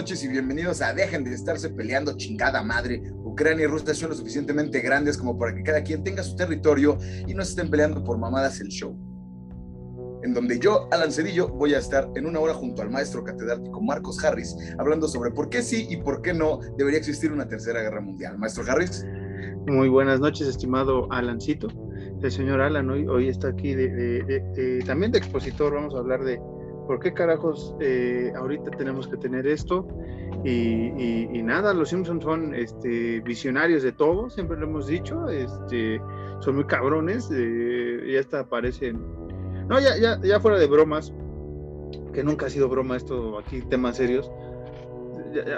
noches y bienvenidos a Dejen de estarse peleando chingada madre. Ucrania y Rusia son lo suficientemente grandes como para que cada quien tenga su territorio y no se estén peleando por mamadas el show. En donde yo, Alan Cedillo, voy a estar en una hora junto al maestro catedrático Marcos Harris, hablando sobre por qué sí y por qué no debería existir una tercera guerra mundial. Maestro Harris. Muy buenas noches, estimado Alancito. El señor Alan hoy, hoy está aquí de, también de expositor. Vamos a hablar de ¿por qué carajos eh, ahorita tenemos que tener esto? Y, nada, los Simpsons son este, visionarios de todo, siempre lo hemos dicho, este, son muy cabrones, eh, ya hasta aparecen, no, ya, ya, ya fuera de bromas, que nunca ha sido broma esto aquí, temas serios.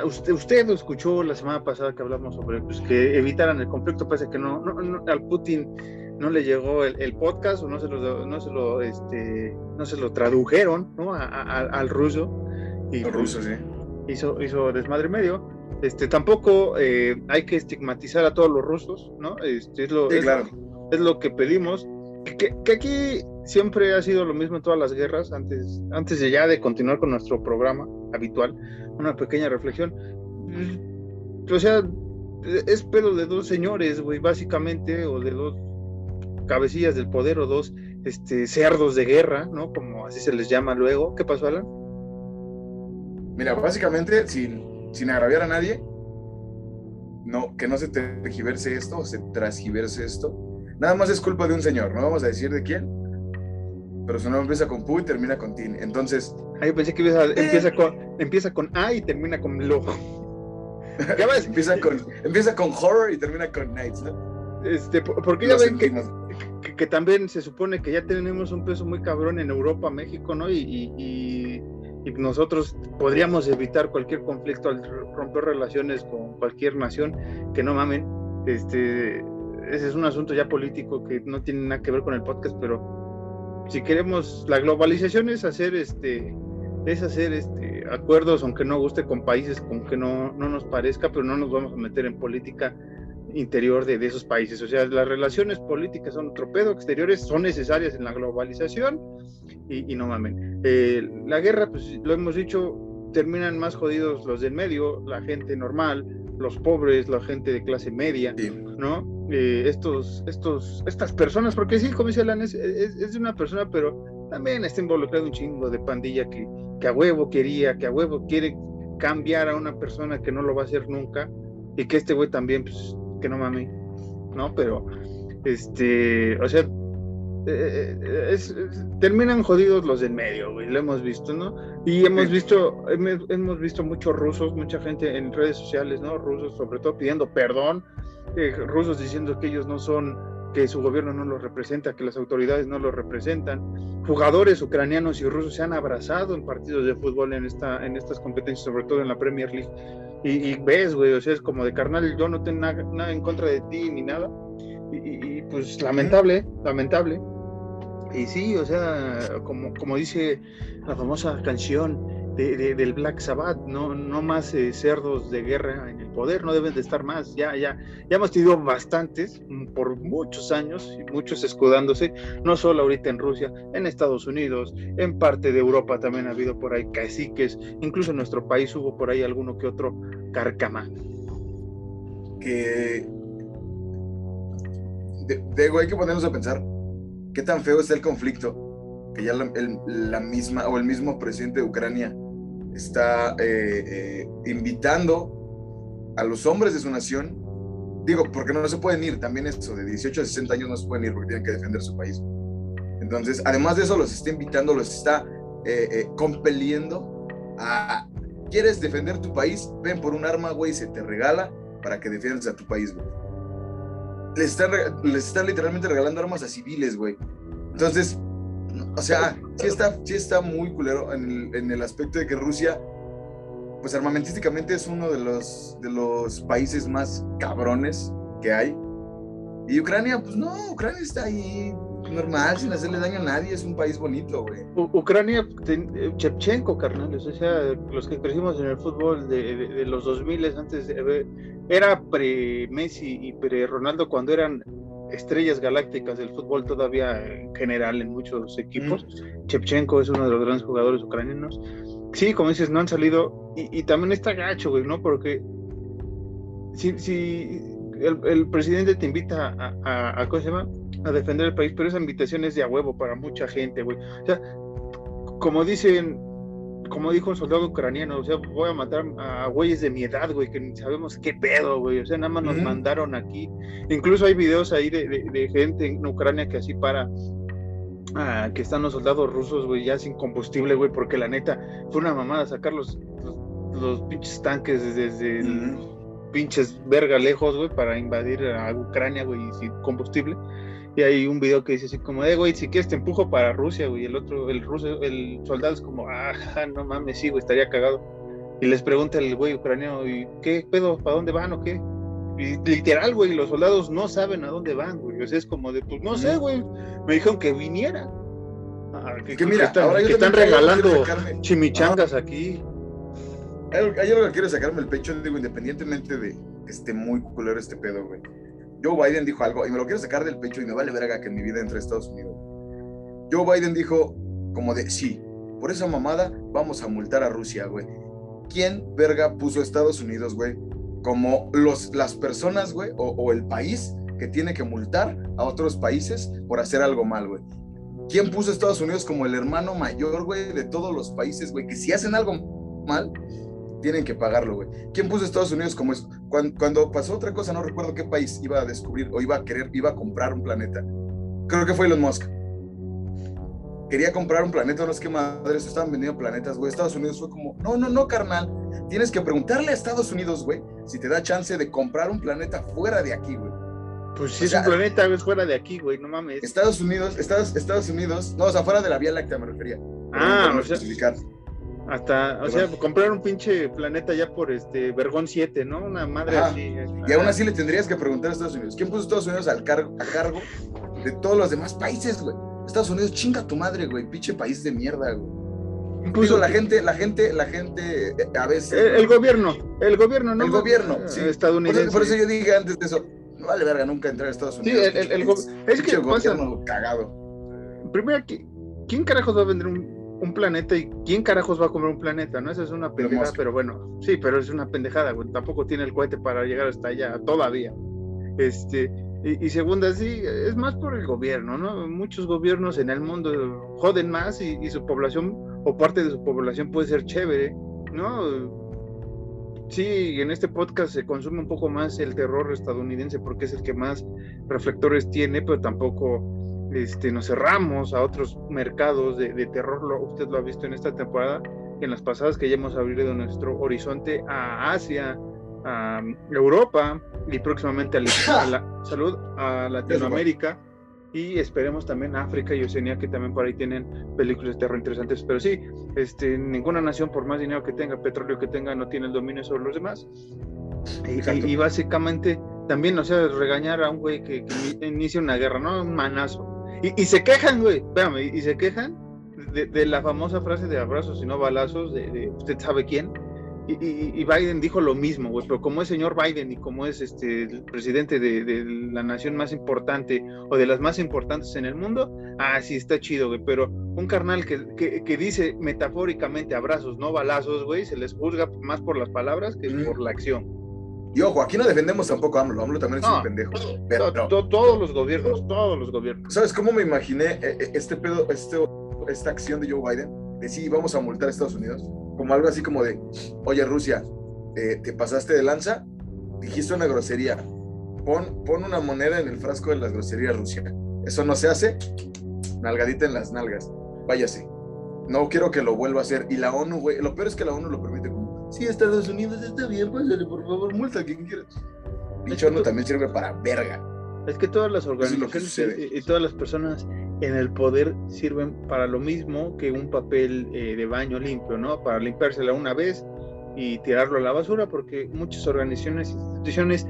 usted, usted escuchó la semana pasada que hablamos sobre pues, que evitaran el conflicto, parece que no, no al Putin no le llegó el, podcast o no se lo, no se lo, este, no se lo tradujeron ¿no? al ruso. Y ruso, sí. Hizo, hizo desmadre medio. Este, tampoco eh, hay que estigmatizar a todos los rusos, ¿no? Este, es, lo, es, lo que pedimos. Que, que, aquí siempre ha sido lo mismo en todas las guerras, antes, antes de ya de continuar con nuestro programa habitual, una pequeña reflexión. O sea, es pedo de dos señores, güey, básicamente, o de dos cabecillas del poder o dos este, cerdos de guerra, ¿no? Como así se les llama luego. ¿Qué pasó, Alan? Mira, básicamente, sin, sin agraviar a nadie, no, que no se tergiverse esto o se transgiverse esto. Nada más es culpa de un señor, no vamos a decir de quién, pero su nombre empieza con Pu y termina con Tin. Entonces. Ahí pensé que empieza, con, empieza con A y termina con Lo. ya ves, empieza con, empieza con horror y termina con nights, ¿no? Este, porque ya ven que, que, también se supone que ya tenemos un peso muy cabrón en Europa, México, ¿no? Y, nosotros podríamos evitar cualquier conflicto al romper relaciones con cualquier nación, que no mamen. Este, ese es un asunto ya político que no tiene nada que ver con el podcast, pero si queremos, la globalización es hacer este es hacer este acuerdos aunque no guste con países con que no, no nos parezca, pero no nos vamos a meter en política interior de, esos países. O sea, las relaciones políticas son otro pedo, exteriores son necesarias en la globalización y, no mamen. Eh, la guerra, pues lo hemos dicho, terminan más jodidos los del medio, la gente normal, los pobres, la gente de clase media, ¿no? Eh, estos, estos, estas personas, porque sí, como dice Alan, es, es, de una persona, pero también está involucrado un chingo de pandilla que, que a huevo quería, que a huevo quiere cambiar a una persona que no lo va a hacer nunca y que este güey también pues, que no mami, ¿no? Pero, este, o sea, eh, eh, terminan jodidos los en medio, güey, lo hemos visto, ¿no? Y hemos visto, hemos, visto muchos rusos, mucha gente en redes sociales, ¿no? Rusos sobre todo pidiendo perdón, eh, rusos diciendo que ellos no son, que su gobierno no los representa, que las autoridades no los representan. Jugadores ucranianos y rusos se han abrazado en partidos de fútbol en, esta, en estas competencias, sobre todo en la Premier League y, ves, güey, o sea, es como de carnal, yo no tengo nada, en contra de ti ni nada. Y, pues lamentable, lamentable. Y sí, o sea, como, como dice la famosa canción, del Black Sabbath, no, no más eh, cerdos de guerra en el poder, no deben de estar más, ya, ya, ya hemos tenido bastantes mm, por muchos años muchos escudándose, no solo ahorita en Rusia, en Estados Unidos, en parte de Europa también ha habido por ahí caciques, incluso en nuestro país hubo por ahí alguno que otro carcama. Que, de, hay que ponernos a pensar, ¿qué tan feo está el conflicto? que ya la, misma o el mismo presidente de Ucrania está eh, eh, invitando a los hombres de su nación, digo, porque no se pueden ir, también eso, de 18 a 60 años no se pueden ir porque tienen que defender su país. Entonces, además de eso, los está invitando, los está eh, compeliendo a, ¿quieres defender tu país? Ven por un arma, güey, se te regala para que defiendas a tu país, güey. Les están, les están literalmente regalando armas a civiles, güey. Entonces, o sea, sí está, sí está muy culero en el, aspecto de que Rusia, pues armamentísticamente es uno de los, de los países más cabrones que hay. Y Ucrania, pues no, Ucrania está ahí normal, sin hacerle daño a nadie, es un país bonito, güey. Ucrania, Chepchenko, carnales, o sea, los que crecimos en el fútbol de, los 2000 antes, de, era pre-Messi y pre-Ronaldo cuando eran estrellas galácticas del fútbol todavía en general en muchos equipos. Chepchenko es uno de los grandes jugadores ucranianos. Sí, como dices, no han salido. Y, también está gacho, güey, ¿no? Porque si, si el, presidente te invita a, a, ¿cómo se llama? A defender el país, pero esa invitación es de a huevo para mucha gente, güey. O sea, como dicen como dijo un soldado ucraniano, o sea, voy a matar a güeyes de mi edad, güey, que ni sabemos qué pedo, güey, o sea, nada más nos mandaron aquí. Incluso hay videos ahí de, gente en Ucrania que así para, ah, que están los soldados rusos, güey, ya sin combustible, güey, porque la neta fue una mamada sacar los, los, pinches tanques desde pinches verga lejos, güey, para invadir a Ucrania, güey, sin combustible. Y hay un video que dice así como, eh, güey, si quieres te empujo para Rusia, güey. El otro, el ruso, el soldado es como, ah, no mames, sí, güey, estaría cagado. Y les pregunta el güey ucraniano, ¿y qué pedo? ¿Para dónde van o qué? Y literal, güey, los soldados no saben a dónde van, güey. O sea, es como de, pues no sé, güey. Me dijeron que viniera. Ah, que, mira, ahora que están regalando chimichangas aquí. Hay algo que quiero sacarme el pecho, digo, independientemente de que esté muy culero este pedo, güey Joe Biden dijo algo y me lo quiero sacar del pecho y me vale verga que en mi vida entre Estados Unidos. Joe Biden dijo como de, sí, por esa mamada vamos a multar a Rusia, güey. ¿Quién verga puso a Estados Unidos, güey? Como los, las personas, güey, o, el país que tiene que multar a otros países por hacer algo mal, güey. ¿Quién puso a Estados Unidos como el hermano mayor, güey, de todos los países, güey? Que si hacen algo mal, tienen que pagarlo, güey. ¿Quién puso a Estados Unidos como eso? Cuando, pasó otra cosa, no recuerdo qué país iba a descubrir o iba a querer, iba a comprar un planeta. Creo que fue Elon Musk. Quería comprar un planeta, no es que madres estaban vendiendo planetas, güey. Estados Unidos fue como, no, no, no, carnal. Tienes que preguntarle a Estados Unidos, güey, si te da chance de comprar un planeta fuera de aquí, güey. Pues si es un planeta, es fuera de aquí, güey, no mames. Estados Unidos, Estados, Estados Unidos, no, o sea, fuera de la Vía Láctea me refería. Ah, o sea, hasta, o sea, comprar un pinche planeta ya por este Vergón 7, ¿no? Una madre así. Y aún así le tendrías que preguntar a Estados Unidos, ¿quién puso a Estados Unidos al cargo, a cargo de todos los demás países, güey? Estados Unidos, chinga tu madre, güey, pinche país de mierda, güey. Incluso la gente, la gente, la gente, eh, a veces. El, gobierno, el gobierno, ¿no? El gobierno, sí. Estadounidense. Por eso, yo dije antes de eso, no vale verga nunca entrar a Estados Unidos. Sí, el, el, es que gobierno cagado. Primero, ¿quién carajos va a vender un un planeta y quién carajos va a comer un planeta, ¿no? Esa es una pendejada, pero bueno, sí, pero es una pendejada, güey. Tampoco tiene el cohete para llegar hasta allá todavía. Este, y, segunda, sí, es más por el gobierno, ¿no? Muchos gobiernos en el mundo joden más y, su población o parte de su población puede ser chévere, ¿no? Sí, en este podcast se consume un poco más el terror estadounidense porque es el que más reflectores tiene, pero tampoco este, nos cerramos a otros mercados de, terror, lo, usted lo ha visto en esta temporada, en las pasadas que ya hemos abierto nuestro horizonte a Asia, a Europa y próximamente a, la, salud a Latinoamérica. Y esperemos también África y Oceanía que también por ahí tienen películas de terror interesantes. Pero sí este ninguna nación por más dinero que tenga petróleo que tenga no tiene el dominio sobre los demás. Y, básicamente también o sea regañar a un güey que, que inicia una guerra no un manazo y, se quejan, güey, espérame, y, se quejan de, la famosa frase de abrazos y no balazos, de, usted sabe quién. Y, Biden dijo lo mismo, güey, pero como es señor Biden y como es este el presidente de, la nación más importante o de las más importantes en el mundo, ah, sí, está chido, güey, pero un carnal que, que, dice metafóricamente abrazos, no balazos, güey, se les juzga más por las palabras que por la acción. Y ojo, aquí no defendemos tampoco a AMLO, AMLO también es un pendejo. Pero, todos los gobiernos, todos los gobiernos. ¿Sabes cómo me imaginé eh, eh, este pedo, este, esta acción de Joe Biden? De sí, vamos a multar a Estados Unidos. Como algo así como de, oye Rusia, eh, te pasaste de lanza, dijiste una grosería, pon, pon una moneda en el frasco de las groserías Rusia. Eso no se hace, nalgadita en las nalgas, váyase. No quiero que lo vuelva a hacer. Y la ONU, güey, lo peor es que la ONU lo permite Sí, Estados Unidos está bien, pásale, por favor, multa a quien quieras. Dicho no también sirve para verga. Es que todas las organizaciones y, todas las personas en el poder sirven para lo mismo que un papel eh, de baño limpio, ¿no? Para limpiársela una vez y tirarlo a la basura, porque muchas organizaciones e instituciones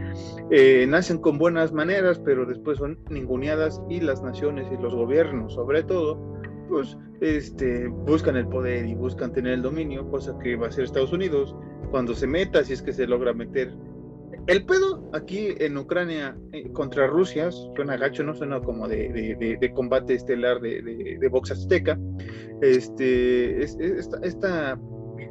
eh, nacen con buenas maneras, pero después son ninguneadas y las naciones y los gobiernos, sobre todo, pues este, buscan el poder y buscan tener el dominio, cosa que va a ser Estados Unidos cuando se meta, si es que se logra meter. El pedo aquí en Ucrania eh, contra Rusia suena gacho, no suena como de, combate estelar de, de, box azteca. Este, esta,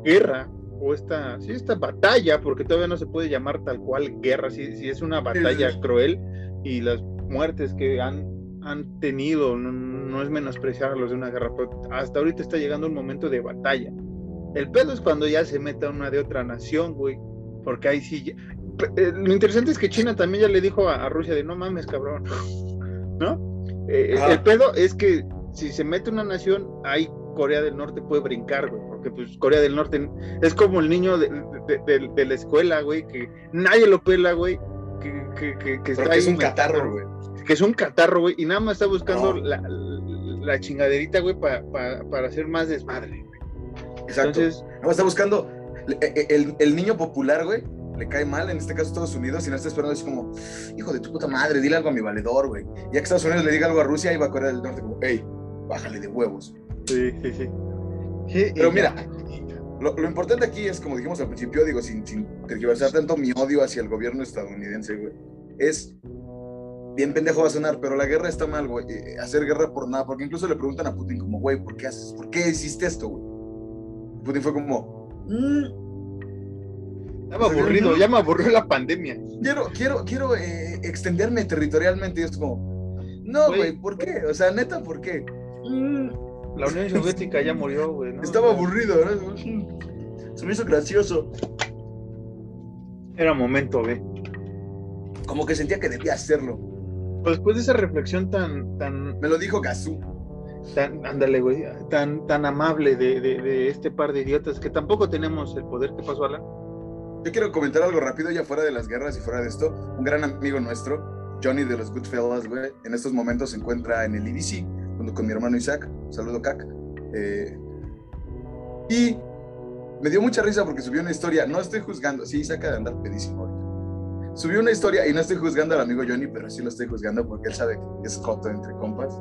guerra o esta, sí, esta batalla, porque todavía no se puede llamar tal cual guerra, si, si es una batalla cruel y las muertes que han, han tenido, no, es menospreciar los de una guerra, pero hasta ahorita está llegando un momento de batalla. El pedo es cuando ya se meta una de otra nación, güey, porque ahí sí, eh, lo interesante es que China también ya le dijo a, Rusia de no mames, cabrón, ¿no? Eh, el pedo es que si se mete una nación, ahí Corea del Norte puede brincar, güey, porque pues Corea del Norte es como el niño de, la escuela, güey, que nadie lo pela, güey, que, que, está es un catarro, güey. Que es un catarro, güey, y nada más está buscando la, la, chingaderita, güey, para hacer más desmadre, güey. Exacto. Entonces, nada más está buscando el, el niño popular, güey, le cae mal, en este caso Estados Unidos, y no está esperando así como, hijo de tu puta madre, dile algo a mi valedor, güey. Ya que Estados Unidos le diga algo a Rusia, y va a Corea del Norte como, hey, bájale de huevos. Sí, sí, sí. Pero mira, lo, importante aquí es, como dijimos al principio, digo, sin, sin tergiversar tanto mi odio hacia el gobierno estadounidense, güey, es, bien pendejo va a sonar, pero la guerra está mal, güey, eh, hacer guerra por nada, porque incluso le preguntan a Putin como, güey, ¿por qué haces, por qué hiciste esto, güey? Putin fue como, ya me aburrido, ya me aburrió la pandemia. Quiero, quiero, quiero eh, extenderme territorialmente y es como, no, güey, ¿por qué? O sea, neta, ¿por qué? Mm. La Unión Soviética ya murió, güey. Estaba aburrido, ¿no? Se me hizo gracioso. Era momento, güey. Como que sentía que debía hacerlo. Pues después de esa reflexión tan, tan. Me lo dijo Gazú. Tan, ándale, güey, tan, tan amable de, de, de, este par de idiotas que tampoco tenemos el poder que pasó, Alan yo quiero comentar algo rápido ya fuera de las guerras y fuera de esto. Un gran amigo nuestro, Johnny de los Goodfellas, güey, en estos momentos se encuentra en el IDC junto con mi hermano Isaac. saludo, Cac. Eh, y me dio mucha risa porque subió una historia. No estoy juzgando, sí, saca de andar pedísimo ahorita. Subió una historia y no estoy juzgando al amigo Johnny, pero sí lo estoy juzgando porque él sabe que es coto entre compas.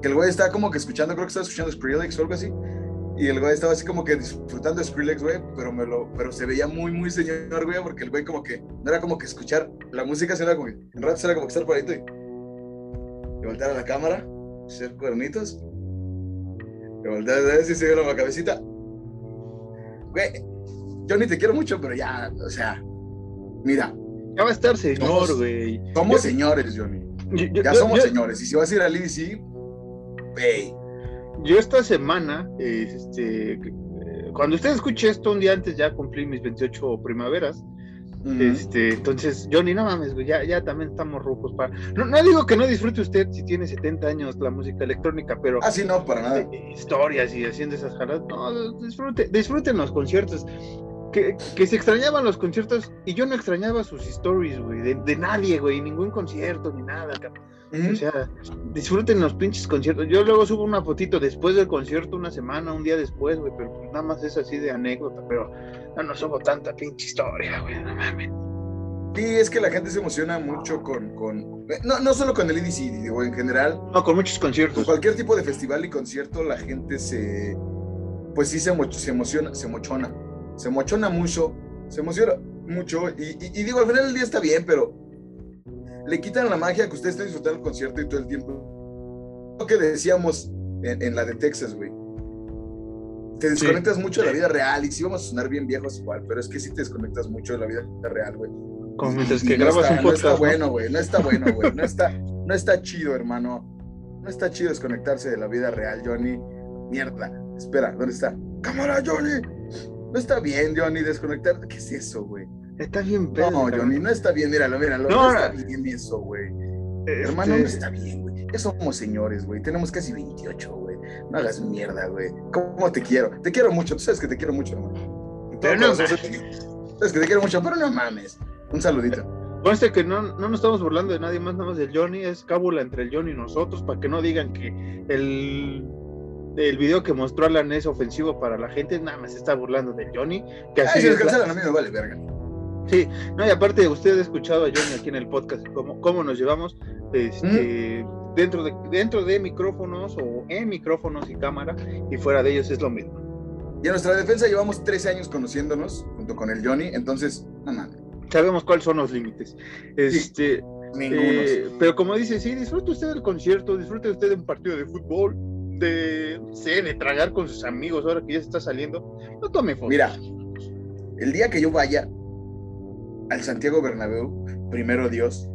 Que el güey está como que escuchando, creo que está escuchando Skrillex o algo así y el güey estaba así como que disfrutando de Skrillex, güey, pero, me lo, pero se veía muy, muy señor, güey, porque el güey como que no era como que escuchar la música, sino era como que, en rato era como que estar ahí y, y voltear a la cámara, hacer cuernitos, y voltear a ver si se ve la cabecita. Güey, yo ni te quiero mucho, pero ya, o sea, mira. Ya va a estar señor, güey. Somos, señores, Johnny. ya somos señores. Y si vas a ir al IDC, güey yo esta semana, este, cuando usted escuche esto, un día antes ya cumplí mis 28 primaveras. Este, entonces, Johnny, no mames, ya, ya también estamos rojos para. No, no, digo que no disfrute usted si tiene 70 años la música electrónica, pero. Ah, sí, no, para nada. Historias y haciendo esas jaladas. No, disfrute, disfruten los conciertos. Que, que, se extrañaban los conciertos y yo no extrañaba sus stories, güey, de, de, nadie, güey, ningún concierto ni nada, cabrón. O sea, disfruten los pinches conciertos. Yo luego subo una fotito después del concierto, una semana, un día después, güey, pero pues nada más es así de anécdota, pero no, no subo tanta pinche historia, güey, no mames. Sí, es que la gente se emociona mucho con, con no, no solo con el EDC, digo, en general. No, con muchos conciertos. Con cualquier tipo de festival y concierto, la gente se, pues sí se, se emociona, se mochona, se mochona mucho, se emociona mucho, y, y digo, al final del día está bien, pero le quitan la magia que usted está disfrutando el concierto y todo el tiempo. Lo que decíamos en, la de Texas, güey. Te desconectas mucho de la vida real y sí vamos a sonar bien viejos igual, pero es que sí te desconectas mucho de la vida real, güey. Como mientras que grabas un podcast. No está bueno, güey. No está bueno, güey. No está, no está chido, hermano. No está chido desconectarse de la vida real, Johnny. Mierda. Espera, ¿dónde está? ¡Cámara, Johnny! No está bien, Johnny, desconectar. ¿Qué es eso, güey? Está bien pedo. No, Johnny, no está bien, míralo, míralo. No, no está bien eso, güey. Este Hermano, no está bien, güey. Ya somos señores, güey. Tenemos casi 28, güey. No hagas mierda, güey. ¿Cómo te quiero? Te quiero mucho. Tú sabes que te quiero mucho, hermano. Pero no sabes que te quiero mucho, pero no mames. Un saludito. Conste que no, no nos estamos burlando de nadie más, nada más del Johnny. Es cábula entre el Johnny y nosotros, para que no digan que el el video que mostró Alan es ofensivo para la gente, nada más se está burlando del Johnny. Que así Ay, si es la... a mí me vale verga. Sí, no, y aparte, usted ha escuchado a Johnny aquí en el podcast, cómo, cómo nos llevamos este, dentro, de, dentro de micrófonos o en micrófonos y cámara, y fuera de ellos es lo mismo. Y en nuestra defensa llevamos 13 años conociéndonos junto con el Johnny, entonces, no mames. sabemos cuáles son los límites. Este, eh, pero como dice, sí, disfrute usted del concierto, disfrute usted de un partido de fútbol, de, sé, de tragar con sus amigos ahora que ya se está saliendo. No tome fotos. Mira, el día que yo vaya al Santiago Bernabéu, primero Dios,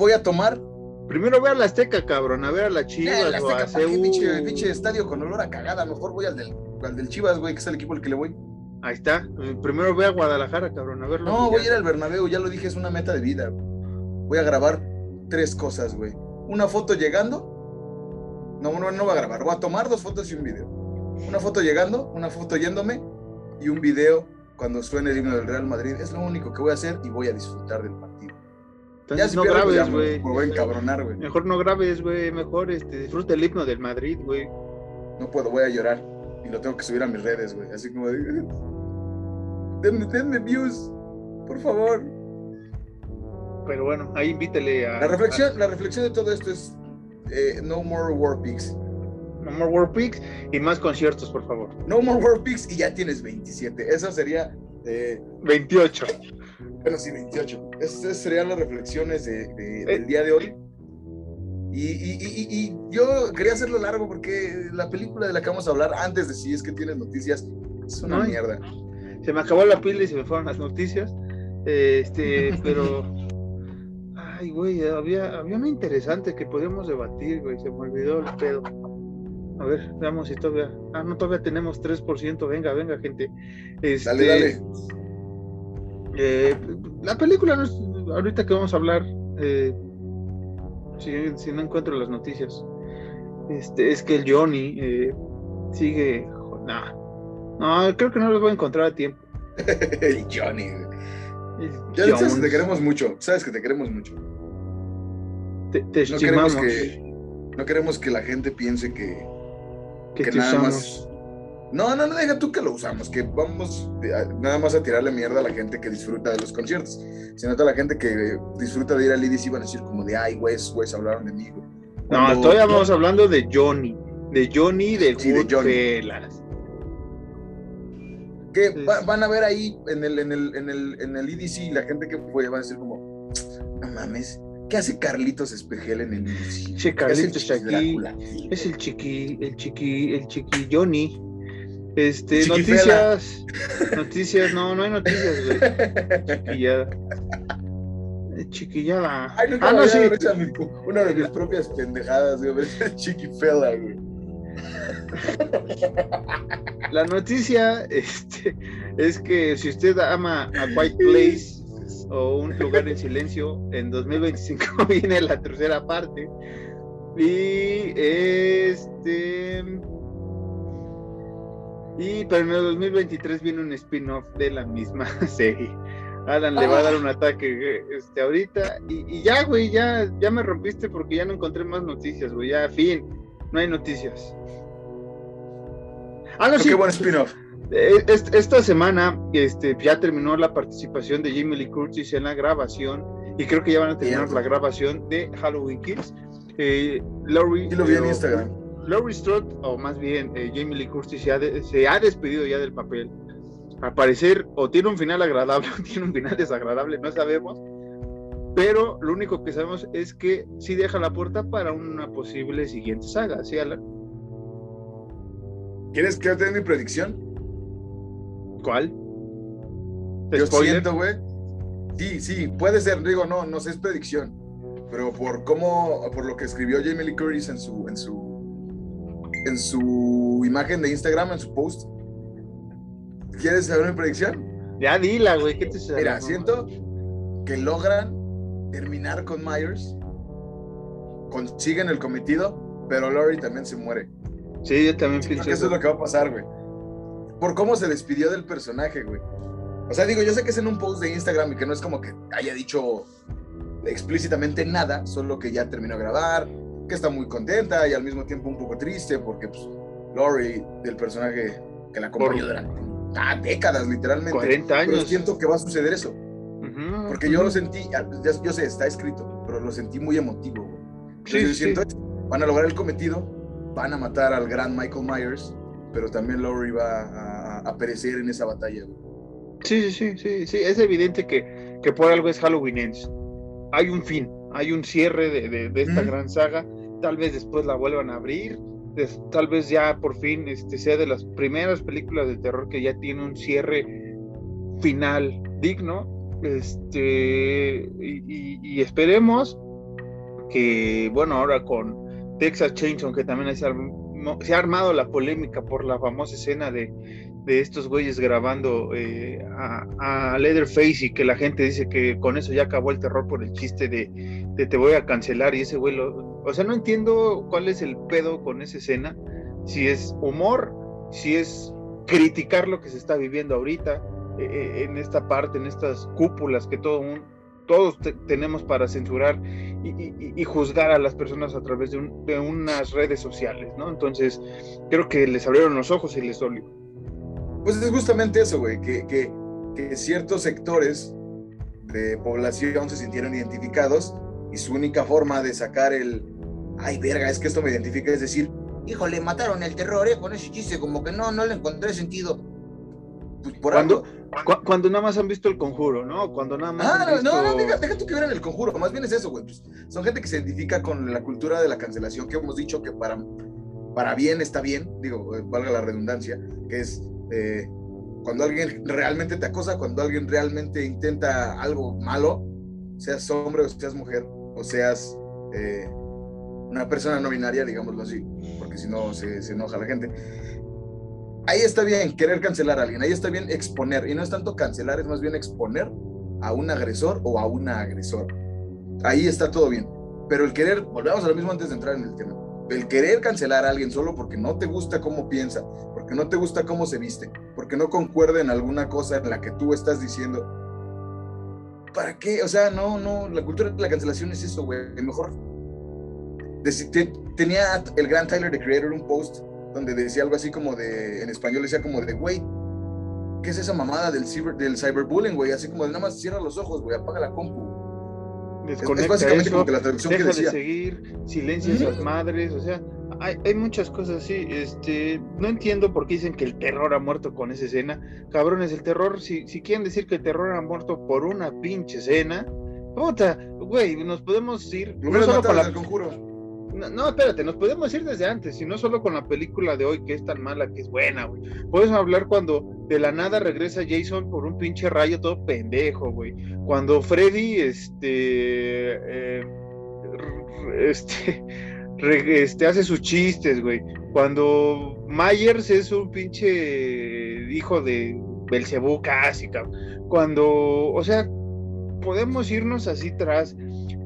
voy a tomar. Primero ve a la Azteca, cabrón, a ver a la Chivas. la Azteca, pinche, pinche, estadio con olor a cagada. Mejor voy al del, al del Chivas, güey, que es el equipo al que le voy. Ahí está. Primero ve a Guadalajara, cabrón, a verlo. No, voy a ir al Bernabéu, ya lo dije, es una meta de vida. Voy a grabar tres cosas, güey. Una foto llegando. No, no, no voy a grabar. Voy a tomar dos fotos y un video. Una foto llegando, una foto yéndome y un video cuando suene el himno del Real Madrid. Es lo único que voy a hacer y voy a disfrutar del partido. Ya si no grabes, güey. Me voy a encabronar, güey. Mejor no grabes, güey. Mejor este, disfruta el himno del Madrid, güey. No puedo, voy a llorar. Y lo tengo que subir a mis redes, güey. Así como de denme, denme views, por favor. Pero bueno, ahí invítele a. La reflexión, la reflexión de todo esto es eh, no more War Pigs. No more War Pigs y más conciertos, por favor. No more War Pigs y ya tienes 27. Eso sería. Eh, 28. Bueno, sí, 28. Esas serían las reflexiones de, eh. del día de hoy. Y, y, y, y, yo quería hacerlo largo porque la película de la que vamos a hablar antes de si es que tienes noticias es una mierda se me acabó la pila y se me fueron las noticias. Este, pero. Ay, güey, había, había una interesante que podíamos debatir, güey. Se me olvidó el pedo. A ver, veamos si todavía. Ah, no, todavía tenemos 3%. Venga, venga, gente. Este, dale, dale. Eh, la película, no ahorita que vamos a hablar, eh, si, no encuentro las noticias, este, es que el Johnny eh, sigue. Nah, no, creo que no los voy a encontrar a tiempo. el Johnny. Ya sabes que te queremos mucho. Sabes que te queremos mucho. Te, no queremos que no queremos que la gente piense que, que, nada más. No, no, no, deja tú que lo usamos, que vamos nada más a tirarle mierda a la gente que disfruta de los conciertos. Sino a toda la gente que disfruta de ir al IDC van a decir como de, ay, güey, güeyes hablaron de mí. No, todavía vamos hablando de Johnny. De Johnny de sí, de Johnny que van a ver ahí en el, en el, en el, en el EDC, la gente que fue, van a decir como, no mames, ¿qué hace Carlitos Espejel en el? Che, Carlitos aquí, es el chiqui, el chiqui, el chiqui Johnny. Este, noticias, noticias, no, no hay noticias, güey. Chiquillada. Chiquillada. Ay, ah, no, sí. Una de mis propias pendejadas, güey. Chiquifela, güey. La noticia este, es que si usted ama a White Place o un lugar en silencio, en 2025 viene la tercera parte. Y este. Y pero en el 2023 viene un spin-off de la misma serie. Alan le va a dar un ataque este, ahorita. Y, y, ya, güey, ya, ya me rompiste porque ya no encontré más noticias, güey. Ya, fin, no hay noticias. Ah, no, sí. Qué buen spin-off. Eh, esta semana este, ya terminó la participación de Jamie Lee Curtis en la grabación y creo que ya van a terminar la grabación de Halloween Kills. Eh, Laurie, y lo vi en Instagram. Laurie Strode, o más bien eh, Jamie Lee Curtis, se ha, se ha, despedido ya del papel. Al parecer, o tiene un final agradable o tiene un final desagradable, no sabemos. Pero lo único que sabemos es que sí deja la puerta para una posible siguiente saga, ¿sí, Alan? ¿Quieres que yo te dé mi predicción? ¿Cuál? Yo siento, güey. Sí, sí, puede ser, digo, no, no sé, es predicción. Pero por cómo, por lo que escribió Jamie Lee Curtis en su, en su, en su imagen de Instagram, en su post. ¿Quieres saber mi predicción? Ya dila, güey, ¿qué te Mira, siento que logran terminar con Myers, consiguen el cometido, pero Lori también se muere. Sí, yo también pienso eso. Eso es lo que va a pasar, güey. Por cómo se despidió del personaje, güey. O sea, digo, yo sé que es en un post de Instagram y que no es como que haya dicho explícitamente nada, solo que ya terminó de grabar, que está muy contenta y al mismo tiempo un poco triste porque, pues, Lori, del personaje que la acompañó durante ah, décadas, literalmente. 40 años. Pero siento que va a suceder eso. porque yo lo sentí, yo sé, está escrito, pero lo sentí muy emotivo. Sí, yo siento, van a lograr el cometido, van a matar al gran Michael Myers, pero también Laurie va a, perecer en esa batalla. Sí, sí, sí, sí, es evidente que, que por algo es Halloween Ends. Hay un fin, hay un cierre de, esta gran saga, tal vez después la vuelvan a abrir, tal vez ya por fin este, sea de las primeras películas de terror que ya tiene un cierre final digno, este, y, esperemos que, bueno, ahora con Texas Chainsaw, que también se ha armado la polémica por la famosa escena de de estos güeyes grabando eh, a, Leatherface y que la gente dice que con eso ya acabó el terror por el chiste de, te voy a cancelar y ese güey lo... O sea, no entiendo cuál es el pedo con esa escena, si es humor, si es criticar lo que se está viviendo ahorita eh, eh, en esta parte, en estas cúpulas que todo un, todos tenemos para censurar y, juzgar a las personas a través de, de unas redes sociales, ¿no? Entonces, creo que les abrieron los ojos y les dolió. Pues es justamente eso, güey, que, que, ciertos sectores de población se sintieron identificados y su única forma de sacar el, ay, verga, es que esto me identifica, es decir, híjole, mataron el terror, ¿eh? Con ese chiste, como que no, no le encontré sentido. Pues por cuando, cuando nada más han visto el conjuro, ¿no? Cuando nada más. Ah, no, no, deja, tú que vean el conjuro, más bien es eso, güey. Pues, son gente que se identifica con la cultura de la cancelación que hemos dicho que para, para bien está bien, digo, eh, valga la redundancia, que es eh, cuando alguien realmente te acosa, cuando alguien realmente intenta algo malo, seas hombre o seas mujer, o seas eh, una persona no binaria, digámoslo así, porque si no se, enoja la gente. Ahí está bien querer cancelar a alguien, ahí está bien exponer, y no es tanto cancelar, es más bien exponer a un agresor o a una agresora. Ahí está todo bien. Pero el querer, volvemos a lo mismo antes de entrar en el tema, el querer cancelar a alguien solo porque no te gusta cómo piensa, porque no te gusta cómo se viste, porque no concuerda en alguna cosa en la que tú estás diciendo. ¿Para qué? O sea, no, no, la cultura de la cancelación es eso, güey. Mejor. Tenía el gran Tyler, de Creator, un post donde decía algo así como de, en español decía como de, güey, ¿qué es esa mamada del, ciber, del cyberbullying, güey? Así como de nada más cierra los ojos, güey, apaga la compu es básicamente como que la traducción deja que decía. de seguir, silencia esas madres, o sea, hay, hay, muchas cosas así, este, no entiendo por qué dicen que el terror ha muerto con esa escena, cabrones, el terror, si, si quieren decir que el terror ha muerto por una pinche escena, puta, güey, nos podemos ir, no solo para conjuro no, espérate, nos podemos ir desde antes, y no solo con la película de hoy que es tan mala que es buena, güey. Podemos hablar cuando de la nada regresa Jason por un pinche rayo todo pendejo, güey. Cuando Freddy, este, eh, este, este, hace sus chistes, güey. Cuando Myers es un pinche hijo de Belcebú casi, cabrón. Cuando, o sea, podemos irnos así atrás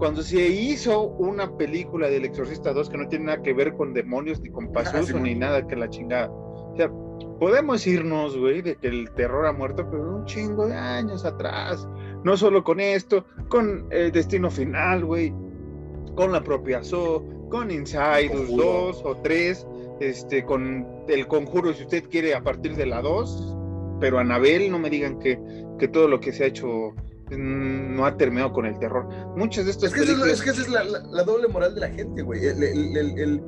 cuando se hizo una película del Exorcista 2 que no tiene nada que ver con demonios ni con pasos ni nada que la chingada. O sea, podemos irnos, güey, de que el terror ha muerto, pero un chingo de años atrás. No solo con esto, con el Destino Final, güey, con la propia So, con Insiders 2 o 3, este, con el conjuro, si usted quiere, a partir de la 2. Pero Anabel, no me digan que, que todo lo que se ha hecho no ha terminado con el terror. Muchas de estas es que, es, que esa es la, doble moral de la gente, güey. El,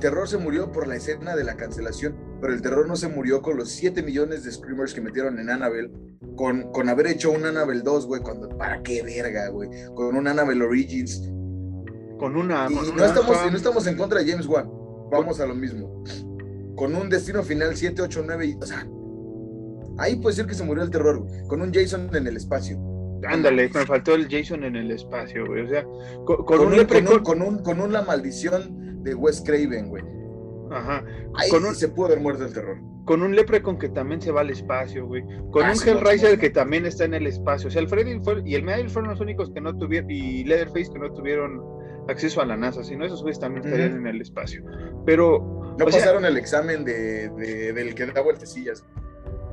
terror se murió por la escena de la cancelación, pero el terror no se murió con los 7 millones de screamers que metieron en Annabelle, con, con haber hecho un Annabelle 2, güey, cuando, ¿para qué verga, güey? Con un Annabelle Origins. Con una... Y no, estamos, no estamos en contra de James Wan, vamos a lo mismo. Con un destino final 7, 8, 9, y, o sea, Ahí puede ser que se murió el terror, con un Jason en el espacio. Ándale, me faltó el Jason en el espacio, güey. O sea, con, con, un, con, un, con, un, la maldición de Wes Craven, güey. Ajá. Ahí con un, se pudo haber muerto el terror. Con un Leprecon que también se va al espacio, güey. Con ah, un Hellraiser que también está en el espacio. O sea, el Freddy y el Metal fueron los únicos que no tuvieron, y Leatherface que no tuvieron acceso a la NASA, sino esos güeyes también estarían en el espacio. Pero. No pasaron el examen de, de, del que da vueltecillas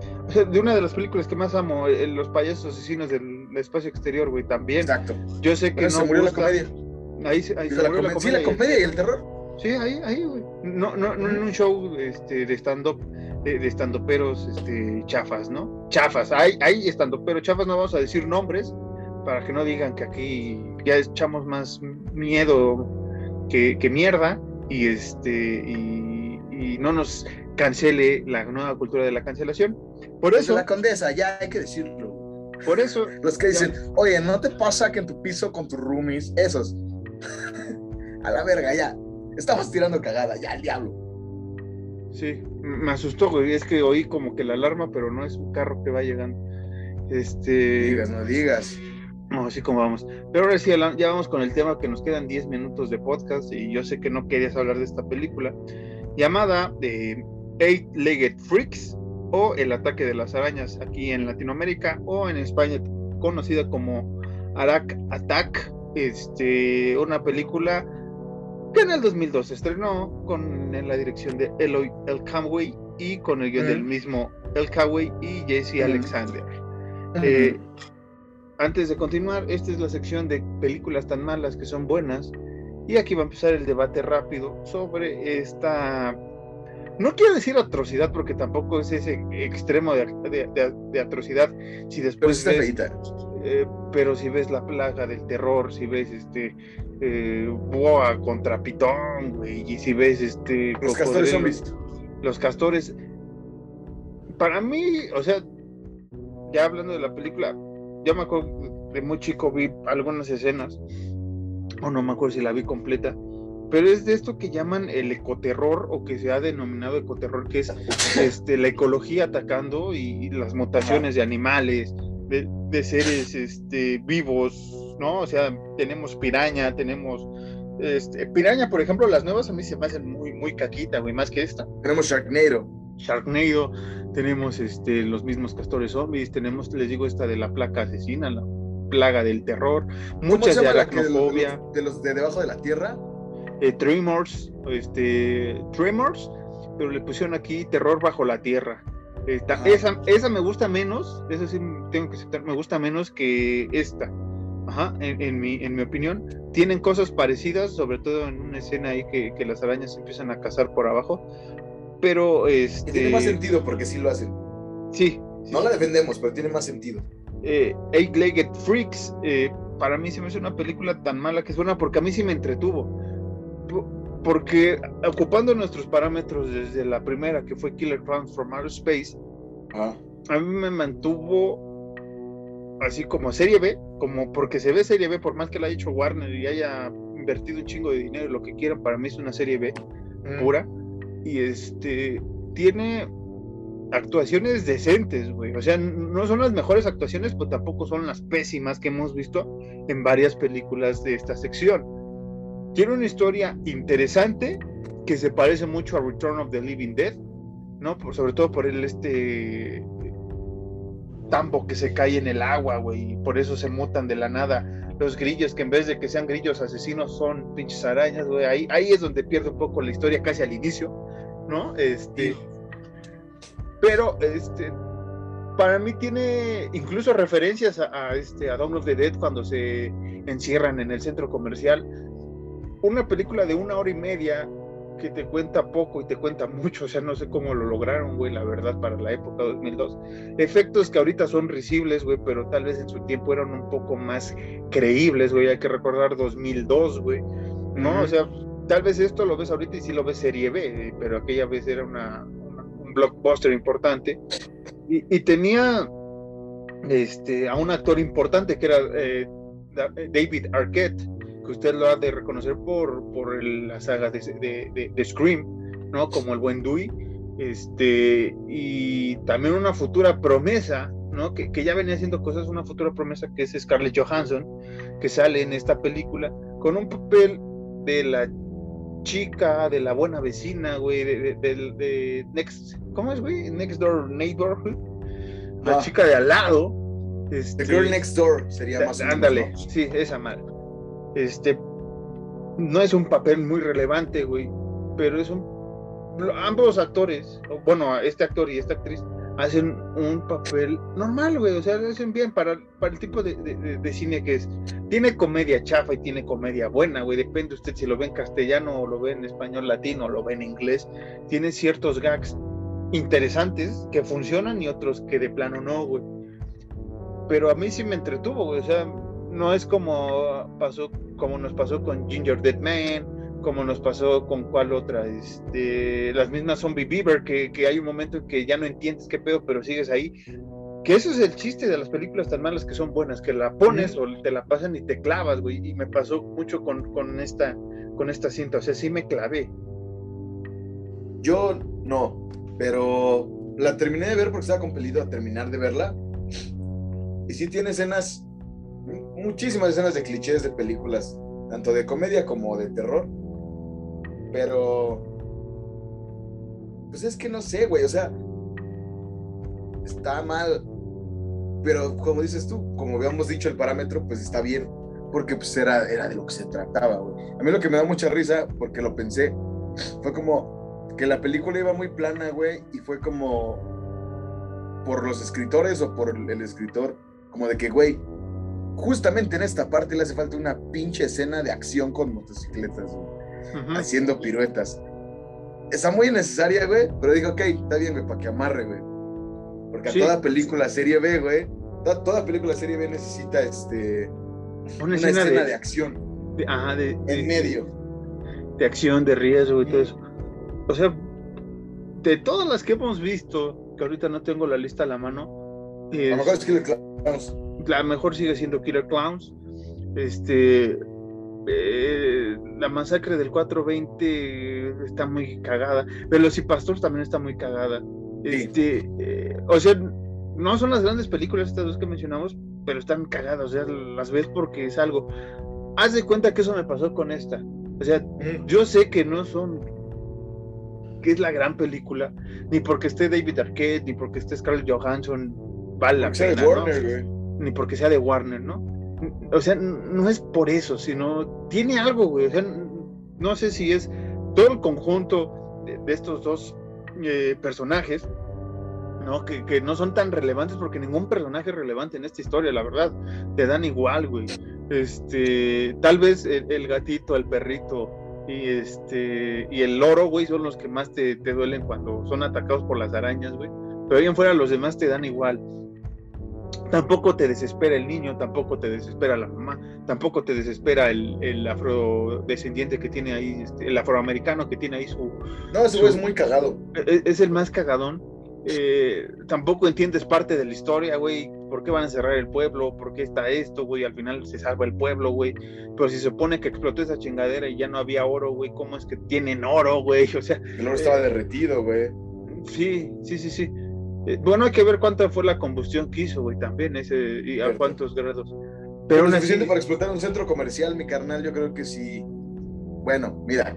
de una de las películas que más amo, eh, Los payasos asesinos del espacio exterior, güey, también. Exacto. Yo sé que no. Se murió la comedia. Ahí, ahí se murió la comedia. Sí, la comedia y el terror. Sí, ahí, ahí, güey. No, no, no en un show este, de stand-up, de, de peros este, chafas, ¿no? Chafas, hay, hay stand-up chafas, no vamos a decir nombres, para que no digan que aquí ya echamos más miedo que, que mierda, y este, y, y no nos cancele la nueva cultura de la cancelación Por eso. la condesa, ya hay que decirlo. Por eso. Los que dicen, oye, ¿no te pasa que en tu piso con tus roomies, esos? a la verga, ya. Estamos tirando cagada, ya, al diablo. Sí, me asustó, güey. Es que oí como que la alarma, pero no es un carro que va llegando. Este. Digas, no digas. No, así como vamos. Pero ahora sí, ya vamos con el tema que nos quedan 10 minutos de podcast y yo sé que no querías hablar de esta película llamada eh, Eight-Legged Freaks o El ataque de las arañas aquí en Latinoamérica o en España conocida como Arak Attack, este, una película que en el 2002 se estrenó con en la dirección de Eloy El Camway y con el guion del mismo El Camway y Jesse Alexander. Eh, antes de continuar, esta es la sección de películas tan malas que son buenas. Y aquí va a empezar el debate rápido sobre esta, no quiero decir atrocidad porque tampoco es ese extremo de, atrocidad. Si después pero, ves, eh, pero si ves la plaga del terror, si ves este eh, boa contra pitón, güey, y si ves este los castores zombies, los castores, para mí, o sea, ya hablando de la película, yo me acuerdo de muy chico vi algunas escenas, o no me acuerdo si la vi completa, pero es de esto que llaman el ecoterror o que se ha denominado ecoterror, que es este, la ecología atacando y, las mutaciones de animales, de, seres este, vivos, ¿no? O sea, tenemos piraña, tenemos... Este, piraña, por ejemplo, las nuevas a mí se me hacen muy, muy caquita, güey, más que esta. Tenemos Sharknado. Sharknado, tenemos este, los mismos castores zombies, tenemos, les digo, esta de la placa asesina, la plaga del terror, muchas de aracnofobia. De los, de debajo de la tierra. Eh, Tremors, este, Tremors, pero le pusieron aquí terror bajo la tierra. esa, esa me gusta menos, eso sí tengo que aceptar, me gusta menos que esta. Ajá, en, mi, en mi opinión, tienen cosas parecidas, sobre todo en una escena ahí que, que las arañas empiezan a cazar por abajo, pero este... tiene más sentido porque sí lo hacen. Sí. No la defendemos, pero tiene más sentido. Eh, Eight-Legged Freaks, eh, para mí se me hace una película tan mala que es buena porque a mí sí me entretuvo. Porque ocupando nuestros parámetros desde la primera, que fue Killer Clowns from Outer Space, ah. a mí me mantuvo así como serie B, como porque se ve serie B, por más que la haya hecho Warner y haya invertido un chingo de dinero, lo que quieran, para mí es una serie B mm. pura y este tiene actuaciones decentes, güey. O sea, no son las mejores actuaciones, pero tampoco son las pésimas que hemos visto en varias películas de esta sección. Tiene una historia interesante que se parece mucho a Return of the Living Dead, ¿no? Sobre todo por el este tambo que se cae en el agua, güey, y por eso se mutan de la nada los grillos, que en vez de que sean grillos asesinos son pinches arañas, güey. Ahí, ahí es donde pierde un poco la historia casi al inicio, ¿no? Este. Pero, este. Para mí tiene incluso referencias a, este, a Dawn of the Dead cuando se encierran en el centro comercial. Una película de una hora y media que te cuenta poco y te cuenta mucho, o sea, no sé cómo lo lograron, güey, la verdad, para la época 2002. Efectos que ahorita son risibles, güey, pero tal vez en su tiempo eran un poco más creíbles, güey, hay que recordar 2002, güey, ¿no? O sea, tal vez esto lo ves ahorita y sí lo ves serie B, pero aquella vez era una, un blockbuster importante y, tenía este, a un actor importante que era eh, David Arquette, usted lo ha de reconocer por, por la saga de, de, Scream, ¿no? Como el buen Dewey, este, y también una futura promesa, ¿no? Que, que, ya venía haciendo cosas, una futura promesa que es Scarlett Johansson, que sale en esta película con un papel de la chica, de la buena vecina, güey, de, de, Next, ¿cómo es, güey? Next Door Neighborhood, la ah. chica de al lado. Este, The Girl Next Door sería más. Ándale, sí, esa madre. Este, no es un papel muy relevante, güey, pero es un... Ambos actores, bueno, este actor y esta actriz, hacen un papel normal, güey, o sea, hacen bien para, para el tipo de, cine que es. Tiene comedia chafa y tiene comedia buena, güey, depende usted si lo ve en castellano o lo ve en español latino o lo ve en inglés. Tiene ciertos gags interesantes que funcionan y otros que de plano no, güey. Pero a mí sí me entretuvo, güey, o sea, no es como pasó como nos pasó con Ginger Dead Man, como nos pasó con cuál otra, este, las mismas Zombie Beaver, que, que, hay un momento en que ya no entiendes qué pedo, pero sigues ahí. Que eso es el chiste de las películas tan malas que son buenas, que la pones o te la pasan y te clavas, güey. Y me pasó mucho con, con, esta, con esta cinta, o sea, sí me clavé. Yo no, pero la terminé de ver porque estaba compelido a terminar de verla. Y sí tiene escenas, muchísimas escenas de clichés de películas, tanto de comedia como de terror. Pero, pues es que no sé, güey, o sea, está mal. Pero como dices tú, como habíamos dicho el parámetro, pues está bien, porque pues era, era de lo que se trataba, güey. A mí lo que me da mucha risa, porque lo pensé, fue como, que la película iba muy plana, güey, y fue como por los escritores o por el escritor, como de que, güey, justamente en esta parte le hace falta una pinche escena de acción con motocicletas, haciendo piruetas. Está muy necesaria, güey, pero digo, ok, está bien, güey, para que amarre, güey. Porque a toda película serie B, güey, toda, película serie B necesita este una, escena, de, acción. ajá, de, en medio. De acción, de riesgo y todo eso o sea, de todas las que hemos visto, que ahorita no tengo la lista a la mano. a lo mejor es Killer Clowns. La mejor sigue siendo Killer Clowns. Este. Eh, la masacre del 420 está muy cagada. Velocipastor también está muy cagada. Este, eh, o sea, no son las grandes películas estas dos que mencionamos, pero están cagadas. O sea, las ves porque es algo. Haz de cuenta que eso me pasó con esta. O sea, yo sé que no son que es la gran película, ni porque esté David Arquette, ni porque esté Scarlett Johansson, vale la pena, Warner, Ni porque sea de Warner, ¿no? O sea, no es por eso, sino tiene algo, güey. O sea, no sé si es todo el conjunto de, estos dos eh, personajes, ¿no? Que, que, no son tan relevantes porque ningún personaje es relevante en esta historia, la verdad. Te dan igual, güey. Este, tal vez el gatito, el perrito, y este y el loro, güey, son los que más te, duelen cuando son atacados por las arañas, güey. Pero bien fuera los demás te dan igual. Tampoco te desespera el niño, tampoco te desespera la mamá, tampoco te desespera el, el afrodescendiente que tiene ahí, este, el afroamericano que tiene ahí su... No, ese güey es muy cagado. Es, es, el más cagadón. Eh, tampoco entiendes parte de la historia, güey. ¿Por qué van a cerrar el pueblo? ¿Por qué está esto, güey? Al final se salva el pueblo, güey. Pero si se supone que explotó esa chingadera y ya no había oro, güey, ¿cómo es que tienen oro, güey? O sea. El oro estaba eh, derretido, güey. Sí, sí, sí, sí. Eh, bueno, hay que ver cuánta fue la combustión que hizo, güey, también, ese, y a cuántos grados. Pero, lo suficiente para explotar un centro comercial, mi carnal, yo creo que sí. Bueno, mira.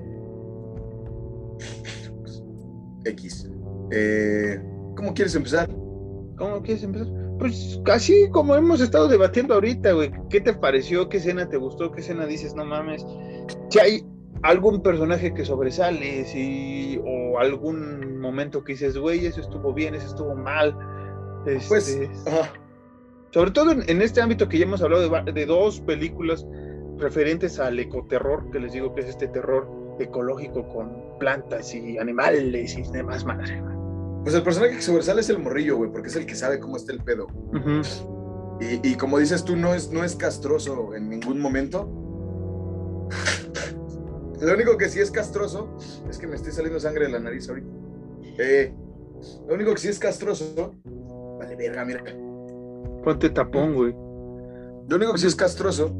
X. Eh, ¿Cómo quieres empezar? ¿Cómo quieres empezar? Pues casi como hemos estado debatiendo ahorita, güey. ¿Qué te pareció? ¿Qué escena te gustó? ¿Qué escena dices? No mames. Si hay algún personaje que sobresale, si, o algún momento que dices, güey, eso estuvo bien, eso estuvo mal. pues, este, sobre todo en, este ámbito que ya hemos hablado de, de dos películas referentes al ecoterror, que les digo que es este terror ecológico con plantas y animales y demás madre. Pues el personaje que sobresale es el morrillo, güey, porque es el que sabe cómo está el pedo. y, como dices tú, no es, no es castroso en ningún momento. Lo único que sí es castroso es que me esté saliendo sangre de la nariz ahorita. Eh, lo único que sí es castroso. Vale, verga, mira. Ponte tapón, güey. Lo único que sí es castroso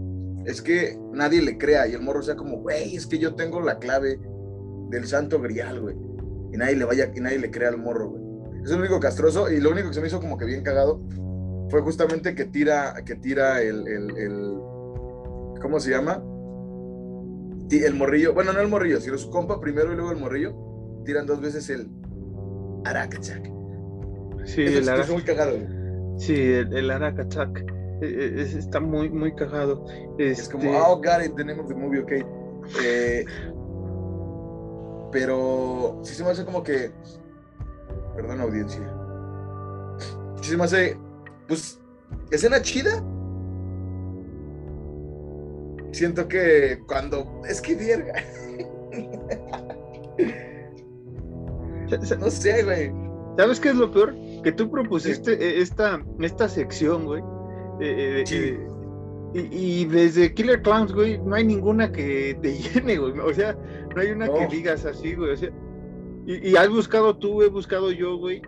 es que nadie le crea y el morro sea como, güey, es que yo tengo la clave del santo grial, güey y nadie le vaya, y nadie le crea al morro, güey. Es el único castroso y lo único que se me hizo como que bien cagado fue justamente que tira, que tira el, el, ¿cómo se llama? El morrillo, bueno, no el morrillo, sino su compa primero y luego el morrillo, tiran dos veces el Arakachak. Sí, el es muy cagado. Sí, el, el Arakachak. E, e, está muy, muy cagado. Es como, este oh, got it, the name of the movie, ok. Eh, pero sí se me hace como que. Perdón, audiencia. Sí se me hace. Pues. Escena chida. Siento que cuando. Es que verga. no sé, güey. ¿Sabes qué es lo peor? Que tú propusiste e, esta, esta sección, güey. Eh, eh, Y, desde Killer Clowns, güey, no hay ninguna que te llene, güey. O sea, no hay una que digas así, güey. O sea, y, has buscado tú, he buscado yo, güey.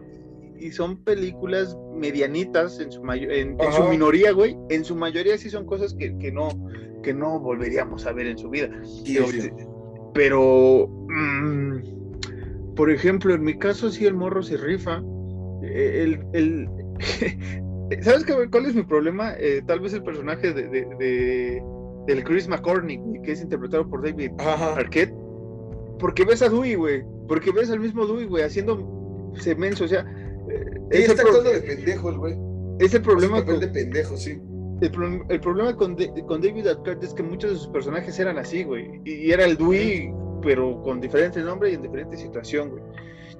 Y son películas medianitas en su mayor, en, su minoría, güey. En su mayoría sí son cosas que, no, que no volveríamos a ver en su vida. Este, pero, mm, por ejemplo, en mi caso sí el morro se rifa. El, el ¿Sabes qué, cuál es mi problema? Eh, tal vez el personaje de, de, del Chris McCormick, que es interpretado por David Arquette. Porque ves a Dewey, güey. Porque ves al mismo Dewey, güey, haciendo semenso. O sea, es está actuando de pendejos, güey. Es el problema con. de pendejos, sí. El, problema con, con, David Arquette es que muchos de sus personajes eran así, güey. Y, era el Dewey, pero con diferente nombre y en diferente situación, güey.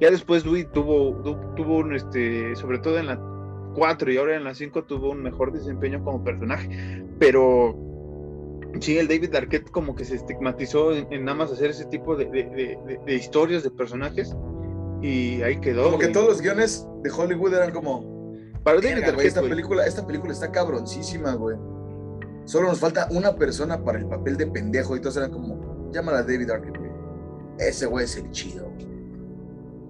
Ya después Dewey tuvo, tuvo un, este, sobre todo en la 4 y ahora en la 5 tuvo un mejor desempeño como personaje. Pero sí, el David Arquette como que se estigmatizó en, nada más hacer ese tipo de, historias, de personajes. Y ahí quedó. Como que todos los guiones de Hollywood eran como. Para David Arquette. Esta película, esta película está cabroncísima, güey. Solo nos falta una persona para el papel de pendejo. Y todos eran como, llámala David Arquette, güey. Ese güey es el chido.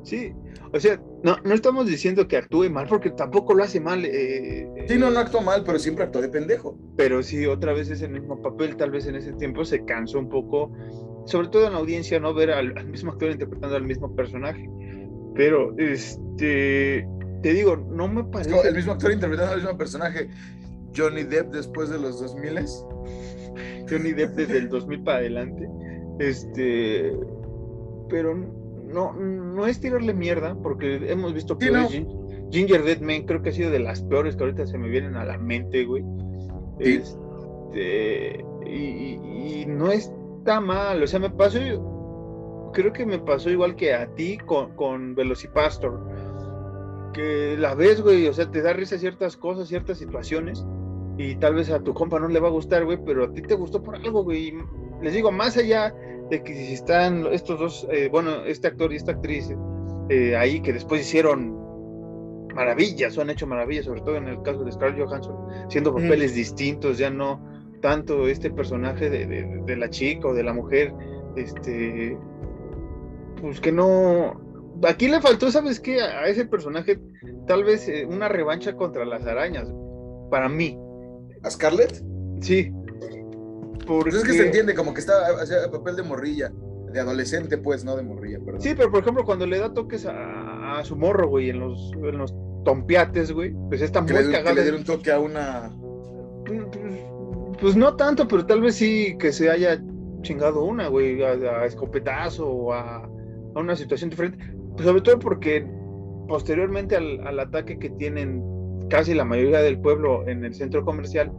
Sí, o sea, no, no estamos diciendo que actúe mal, porque tampoco lo hace mal. Eh, sí, no, no actuó mal, pero siempre actuó de pendejo. Pero sí, otra vez es el mismo papel, tal vez en ese tiempo se cansó un poco, sobre todo en la audiencia, no ver al, mismo actor interpretando al mismo personaje. Pero, este, te digo, no me parece... el mismo actor interpretando al mismo personaje, Johnny Depp después de los 2000 Johnny Depp desde el 2000 para adelante. Este, pero no, no es tirarle mierda, porque hemos visto que Ginger Dead Man creo que ha sido de las peores que ahorita se me vienen a la mente, güey. Este, y, no está mal, o sea, me pasó, creo que me pasó igual que a ti con, con Velocipastor, que la ves, güey, o sea, te da risa ciertas cosas, ciertas situaciones, y tal vez a tu compa no le va a gustar, güey, pero a ti te gustó por algo, güey. Les digo, más allá de que si están estos dos, eh, bueno, este actor y esta actriz eh, ahí que después hicieron maravillas o han hecho maravillas, sobre todo en el caso de Scarlett Johansson, siendo papeles distintos, ya no tanto este personaje de, la chica o de la mujer, este, pues que no, aquí le faltó, ¿sabes qué? A ese personaje tal vez eh, una revancha contra las arañas, para mí. ¿A Scarlett? Sí, pues es que se entiende como que está hacia papel de morrilla, de adolescente, pues, no de morrilla, perdón. Sí, pero por ejemplo, cuando le da toques a, su morro, güey, en los, en los tompiates, güey, pues está muy cagado. Que le diera un toque a una. Pues, pues, no tanto, pero tal vez sí que se haya chingado una, güey, a, escopetazo o a, una situación diferente. Pues sobre todo porque posteriormente al, al ataque que tienen casi la mayoría del pueblo en el centro comercial,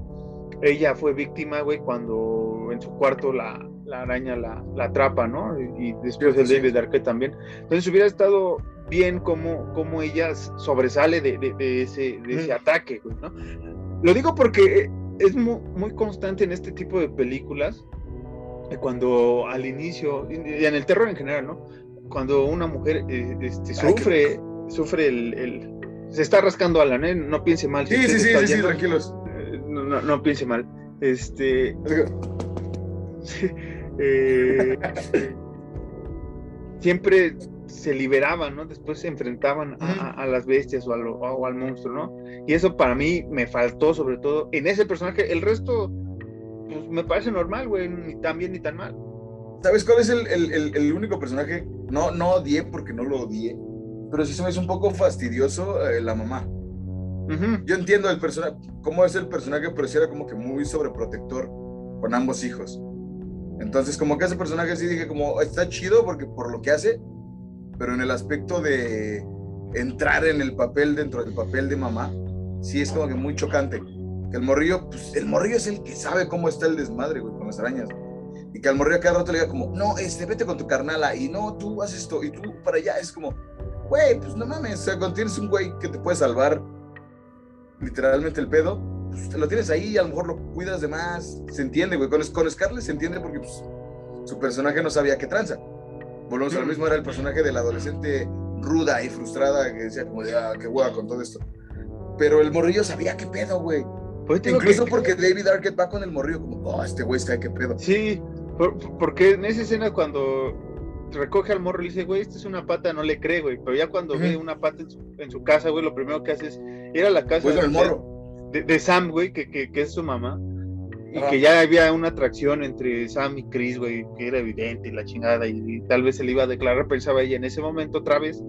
ella fue víctima, güey, cuando en su cuarto la, araña la, atrapa, ¿no? Y, después el David Arquette también. Entonces hubiera estado bien como, como ella sobresale de, ese, de ese ataque, güey, ¿no? Lo digo porque es muy, muy constante en este tipo de películas, cuando al inicio, y en el terror en general, ¿no? Cuando una mujer eh, este, sufre, sufre el, Se está rascando a la nena, no piense mal. Sí, sí, sí, sí, tranquilos no, no, piense mal. Este. Eh, siempre se liberaban, ¿no? Después se enfrentaban a, las bestias o, al monstruo, ¿no? Y eso para mí me faltó, sobre todo en ese personaje. El resto, pues me parece normal, güey, ni tan bien ni tan mal. ¿Sabes cuál es el, único personaje? No, no odié porque no lo odié, pero sí se me hizo un poco fastidioso eh, la mamá. Yo entiendo el personaje, cómo es el personaje, pero sí era como que muy sobreprotector con ambos hijos. Entonces, como que ese personaje sí dije, como está chido porque por lo que hace, pero en el aspecto de entrar en el papel dentro del papel de mamá, sí es como que muy chocante. Que el morrillo, pues el morrillo es el que sabe cómo está el desmadre, güey, con las arañas. Y que al morrillo cada rato le diga como, no, este, vete con tu carnala, y no, tú haces esto, y tú para allá. Es como, güey, pues no mames, o sea, cuando tienes un güey que te puede salvar literalmente el pedo, pues lo tienes ahí, a lo mejor lo cuidas de más, se entiende, güey. Con, con Scarlett se entiende porque pues, su personaje no sabía qué tranza. Volvemos a lo mismo, era el personaje de la adolescente ruda y frustrada que decía como de, ah, qué hueva con todo esto. Pero el morrillo sabía qué pedo, güey. Pues Incluso porque David Arquette va con el morrillo, como, oh, este güey está qué pedo. Sí, porque en esa escena cuando recoge al morro y le dice, güey, esta es una pata, no le cree, güey. Pero ya cuando ve una pata en su, casa, güey, lo primero que hace es ir a la casa pues de, de, Sam, güey, que, que, es su mamá. Y que ya había una atracción entre Sam y Chris, güey, que era evidente y la chingada, y, tal vez se le iba a declarar, pensaba ella en ese momento otra vez.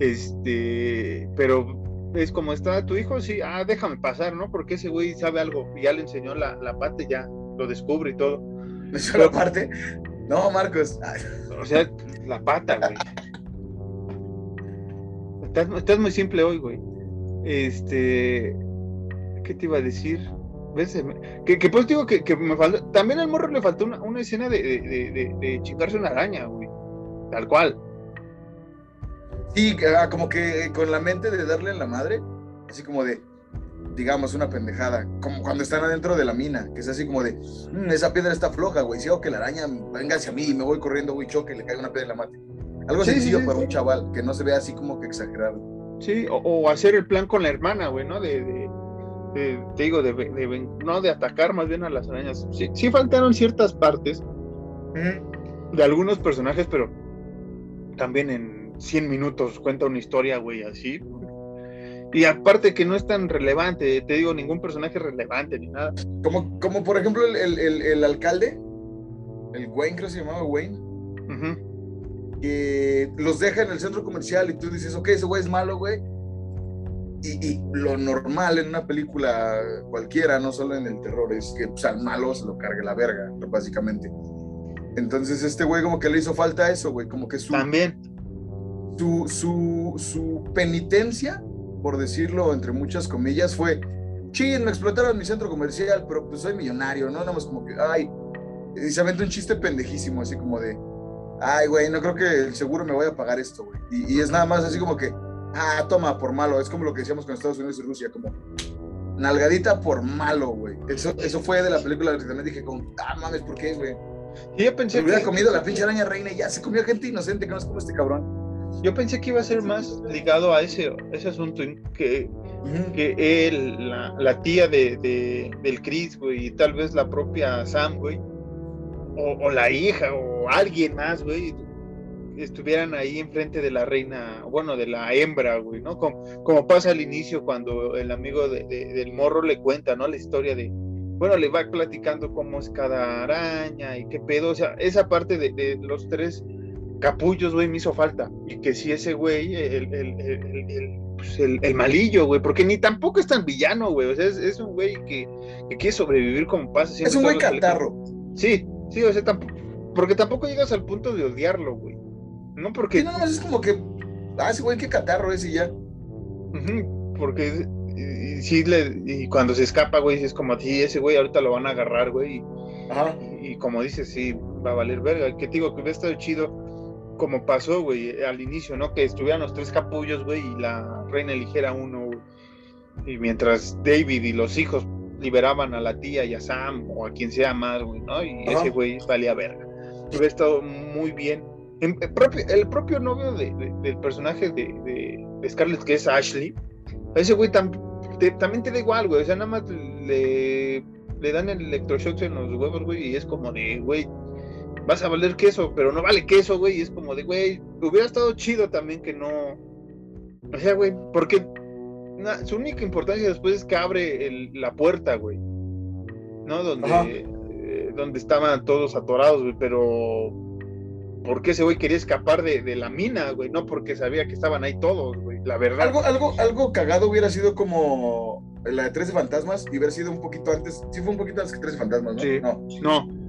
Este, pero es como está tu hijo, sí, ah, déjame pasar, ¿no? Porque ese güey sabe algo, y ya le enseñó la, la pata y ya lo descubre y todo. ¿Me la parte? No, Marcos. O sea, la pata, güey. Estás, muy simple hoy, güey. Este. ¿Qué te iba a decir? Que, que pues digo que, que, me faltó. También al morro le faltó una, una escena de, de, de, chingarse una araña, güey. Tal cual. Sí, ah, como que con la mente de darle a la madre, así como de, digamos, una pendejada, como cuando están adentro de la mina, que es así como de, mm, esa piedra está floja, güey, si hago que la araña venga hacia mí y me voy corriendo, güey, choque, le cae una piedra y la mate. Algo sencillo para un chaval, que no se vea así como que exagerado. Sí, o, hacer el plan con la hermana, güey, ¿no? De, te digo, de, no de atacar más bien a las arañas. Sí, sí faltaron ciertas partes de algunos personajes, pero también en 100 minutos cuenta una historia, güey, así. Y aparte que no es tan relevante, te digo, ningún personaje relevante ni nada. Como, como por ejemplo el, alcalde, el Wayne, creo que se llamaba Wayne, que los deja en el centro comercial y tú dices, ok, ese güey es malo, güey. Y, lo normal en una película cualquiera, no solo en el terror, es que pues, al malo se lo cargue la verga, básicamente. Entonces este güey como que le hizo falta eso, güey, como que su... También. Su, su, su penitencia por decirlo entre muchas comillas, fue, ching, me explotaron mi centro comercial, pero pues soy millonario, ¿no? Nada más como que, ay, y se aventó un chiste pendejísimo, así como de, ay, güey, no creo que el seguro me vaya a pagar esto, güey. Y, es nada más así como que, ah, toma, por malo, es como lo que decíamos con Estados Unidos y Rusia, como, nalgadita por malo, güey. Eso, eso fue de la película que también dije, como, ah, mames, ¿por qué, güey? Y yo pensé que hubiera comido la pinche araña reina y ya se comió gente inocente que no es como este cabrón. Yo pensé que iba a ser más ligado a ese, ese asunto, que, que él, la, tía de, del Chris, güey, y tal vez la propia Sam, güey, o, la hija, o alguien más, güey, estuvieran ahí enfrente de la reina, bueno, de la hembra, güey, ¿no? Como, como pasa al inicio cuando el amigo del morro le cuenta, ¿no? La historia de, bueno, le va platicando cómo es cada araña y qué pedo, o sea, esa parte de, de los tres capullos, güey, me hizo falta. Y que si ese güey, el, el, el, pues el, malillo, güey, porque ni tampoco es tan villano, güey. O sea, es, un güey que, que, quiere sobrevivir como pasa. Es un güey catarro. Sí, sí, o sea, tampoco, porque tampoco llegas al punto de odiarlo, güey. No porque. Sí, no, es como que. Ah, ese güey, qué catarro es y ya. porque y, sí, le, y cuando se escapa, güey, es como, sí, ese güey ahorita lo van a agarrar, güey. Y, y, como dices, sí, va a valer verga. Que te digo que hubiera estado chido como pasó, güey, al inicio, ¿no? Que estuvieran los tres capullos, güey, y la reina eligiera uno, Y mientras David y los hijos liberaban a la tía y a Sam o a quien sea más, güey, ¿no? Y ese güey valía verga. Hubiera estado muy bien. El propio, el propio novio del personaje de, Scarlett, que es Ashley, ese güey también te da igual, güey. O sea, nada más le, le dan el electroshock en los huevos, güey, y es como de, güey, vas a valer queso, pero no vale queso, güey. Y es como de, güey, hubiera estado chido también que no. O sea, güey, porque su única importancia después es que abre la puerta, güey. ¿No? Donde, eh, donde estaban todos atorados, güey, pero. ¿Por qué ese güey quería escapar de, la mina, güey? No porque sabía que estaban ahí todos, güey. La verdad. Algo, algo, algo cagado hubiera sido como la de 13 fantasmas y hubiera sido un poquito antes. Sí, fue un poquito antes que 13 fantasmas, ¿no? Sí. No. No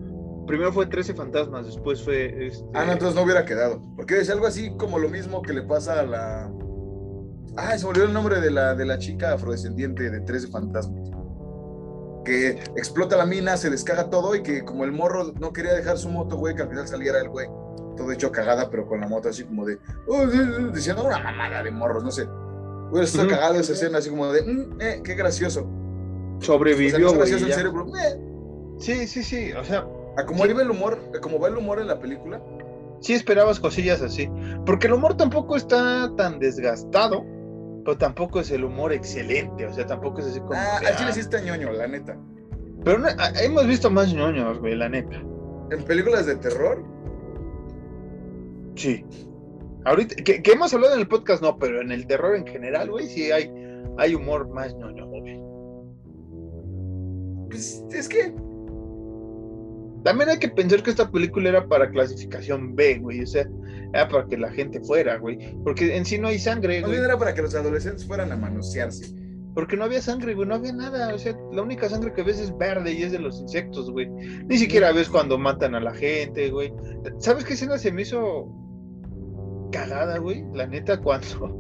primero fue 13 fantasmas, después fue. Este... Ah, no, entonces no hubiera quedado. Porque es algo así como lo mismo que le pasa a la. Ah, se me olvidó el nombre de la, de la chica afrodescendiente de 13 fantasmas. Que explota la mina, se descaga todo y que como el morro no quería dejar su moto, güey, que al final saliera el güey. Todo hecho cagada, pero con la moto así como de. Oh, diciendo una mamada de morros, no sé. Hubiera estado cagado esa escena así como de. Mm, eh, qué gracioso. Sobrevivió, güey. Eh. Sí, sí, sí. O sea, a como iba el humor, como va el humor en la película. Sí esperabas cosillas así, porque el humor tampoco está tan desgastado, pero tampoco es el humor excelente, o sea, tampoco es así como. Ah, que, al chile ah, sí está ñoño, la neta. Pero no- ah, hemos visto más ñoños, güey, la neta. En películas de terror, Sí. Ahorita, que, que hemos hablado en el podcast, no, pero en el terror en general, güey, sí hay, hay humor más ñoño, güey. pues es que. También hay que pensar que esta película era para clasificación B, güey, o sea, era para que la gente fuera, güey. Porque en sí no hay sangre, güey. bien era para que los adolescentes fueran a manosearse. Porque no había sangre, güey, no había nada. O sea, la única sangre que ves es verde y es de los insectos, güey. Ni siquiera ves cuando matan a la gente, güey. ¿Sabes qué escena se me hizo cagada, güey? La neta, cuando.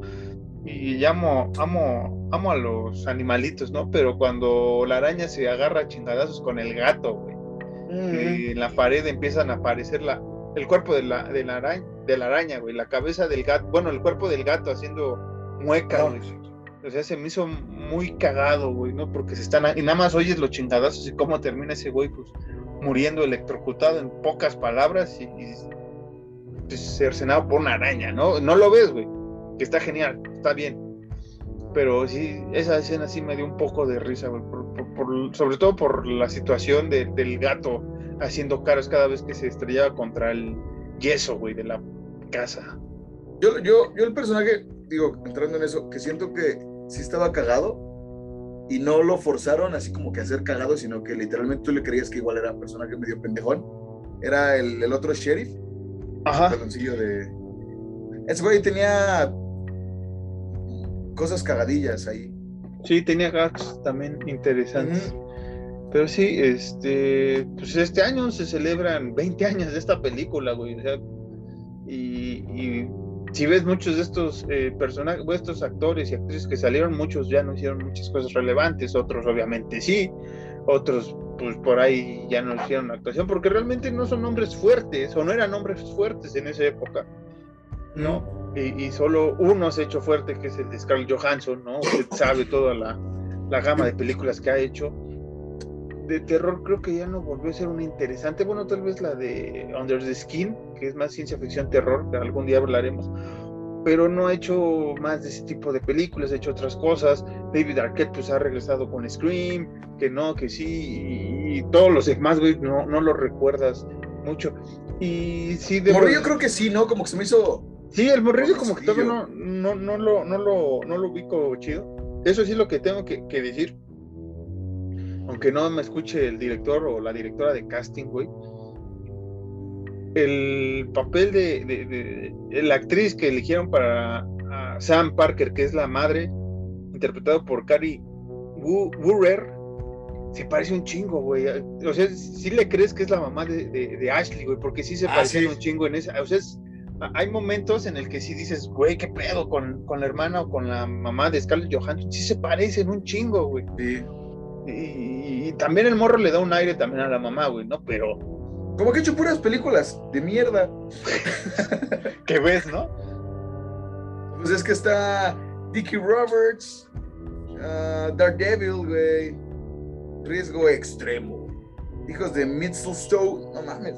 Y amo, amo, amo a los animalitos, ¿no? Pero cuando la araña se agarra a chingadazos con el gato, güey. Que en la pared empiezan a aparecer la, el cuerpo de la, de la araña, de la araña, güey, la cabeza del gato, bueno, el cuerpo del gato haciendo muecas, güey. O sea, se me hizo muy cagado, güey, ¿no? Porque se están, y nada más oyes los chingadazos y cómo termina ese güey, pues, muriendo electrocutado en pocas palabras y, y pues, cercenado por una araña, ¿no? No lo ves, güey, que está genial, está bien. Pero sí, esa escena sí me dio un poco de risa, güey, por- por- por- sobre todo por la situación de- del gato haciendo caras cada vez que se estrellaba contra el yeso, güey, de la casa. Yo, yo, yo el personaje, digo, entrando en eso, que siento que sí estaba cagado y no lo forzaron así como que a ser cagado, sino que literalmente tú le creías que igual era un personaje medio pendejón. Era el, el otro sheriff, Ajá. peloncillo de... Ese güey tenía cosas cagadillas ahí. Sí, tenía gags también interesantes. Pero sí, este, pues este año se celebran 20 años de esta película, güey. o sea, y, y si ves muchos de estos eh, personajes, estos actores y actrices que salieron, muchos ya no hicieron muchas cosas relevantes, otros obviamente sí, otros pues por ahí ya no hicieron actuación, porque realmente no son hombres fuertes, o no eran hombres fuertes en esa época, ¿no? Y, y solo uno se ha hecho fuerte, que es el de Scarlett Johansson, ¿no? Usted sabe toda la, la gama de películas que ha hecho. De terror creo que ya no volvió a ser una interesante. Bueno, tal vez la de Under the Skin, que es más ciencia ficción terror, que algún día hablaremos. Pero no ha hecho más de ese tipo de películas, ha hecho otras cosas. David Arquette pues ha regresado con Scream, que no, que sí, y, y todos los demás, güey, no, no lo recuerdas mucho. Y sí, de Morrillo creo que sí, ¿no? Como que se me hizo... Sí, el morrillo como que todavía no, no, no, lo, no, lo, no lo ubico chido. Eso sí es lo que tengo que, que decir. Aunque no me escuche el director o la directora de casting, güey. El papel de, de- de- de la actriz que eligieron para a Sam Parker, que es la madre, interpretado por Cary Wu- Wurrer, se parece un chingo, güey. O sea, sí le crees que es la mamá de, de- de Ashley, güey, porque sí se Ah, parecen sí. un chingo en esa. O sea, es- hay momentos en el que sí dices, güey, qué pedo con, con la hermana o con la mamá de Scarlett Johansson. Sí se parecen un chingo, güey. Sí. Y, y también el morro le da un aire también a la mamá, güey, ¿no? Pero, Como que he hecho puras películas de mierda. ¿qué ves, no? Pues es que está Dickie Roberts, ah, Daredevil, güey. Riesgo extremo. Hijos de Mistletoe, no mames.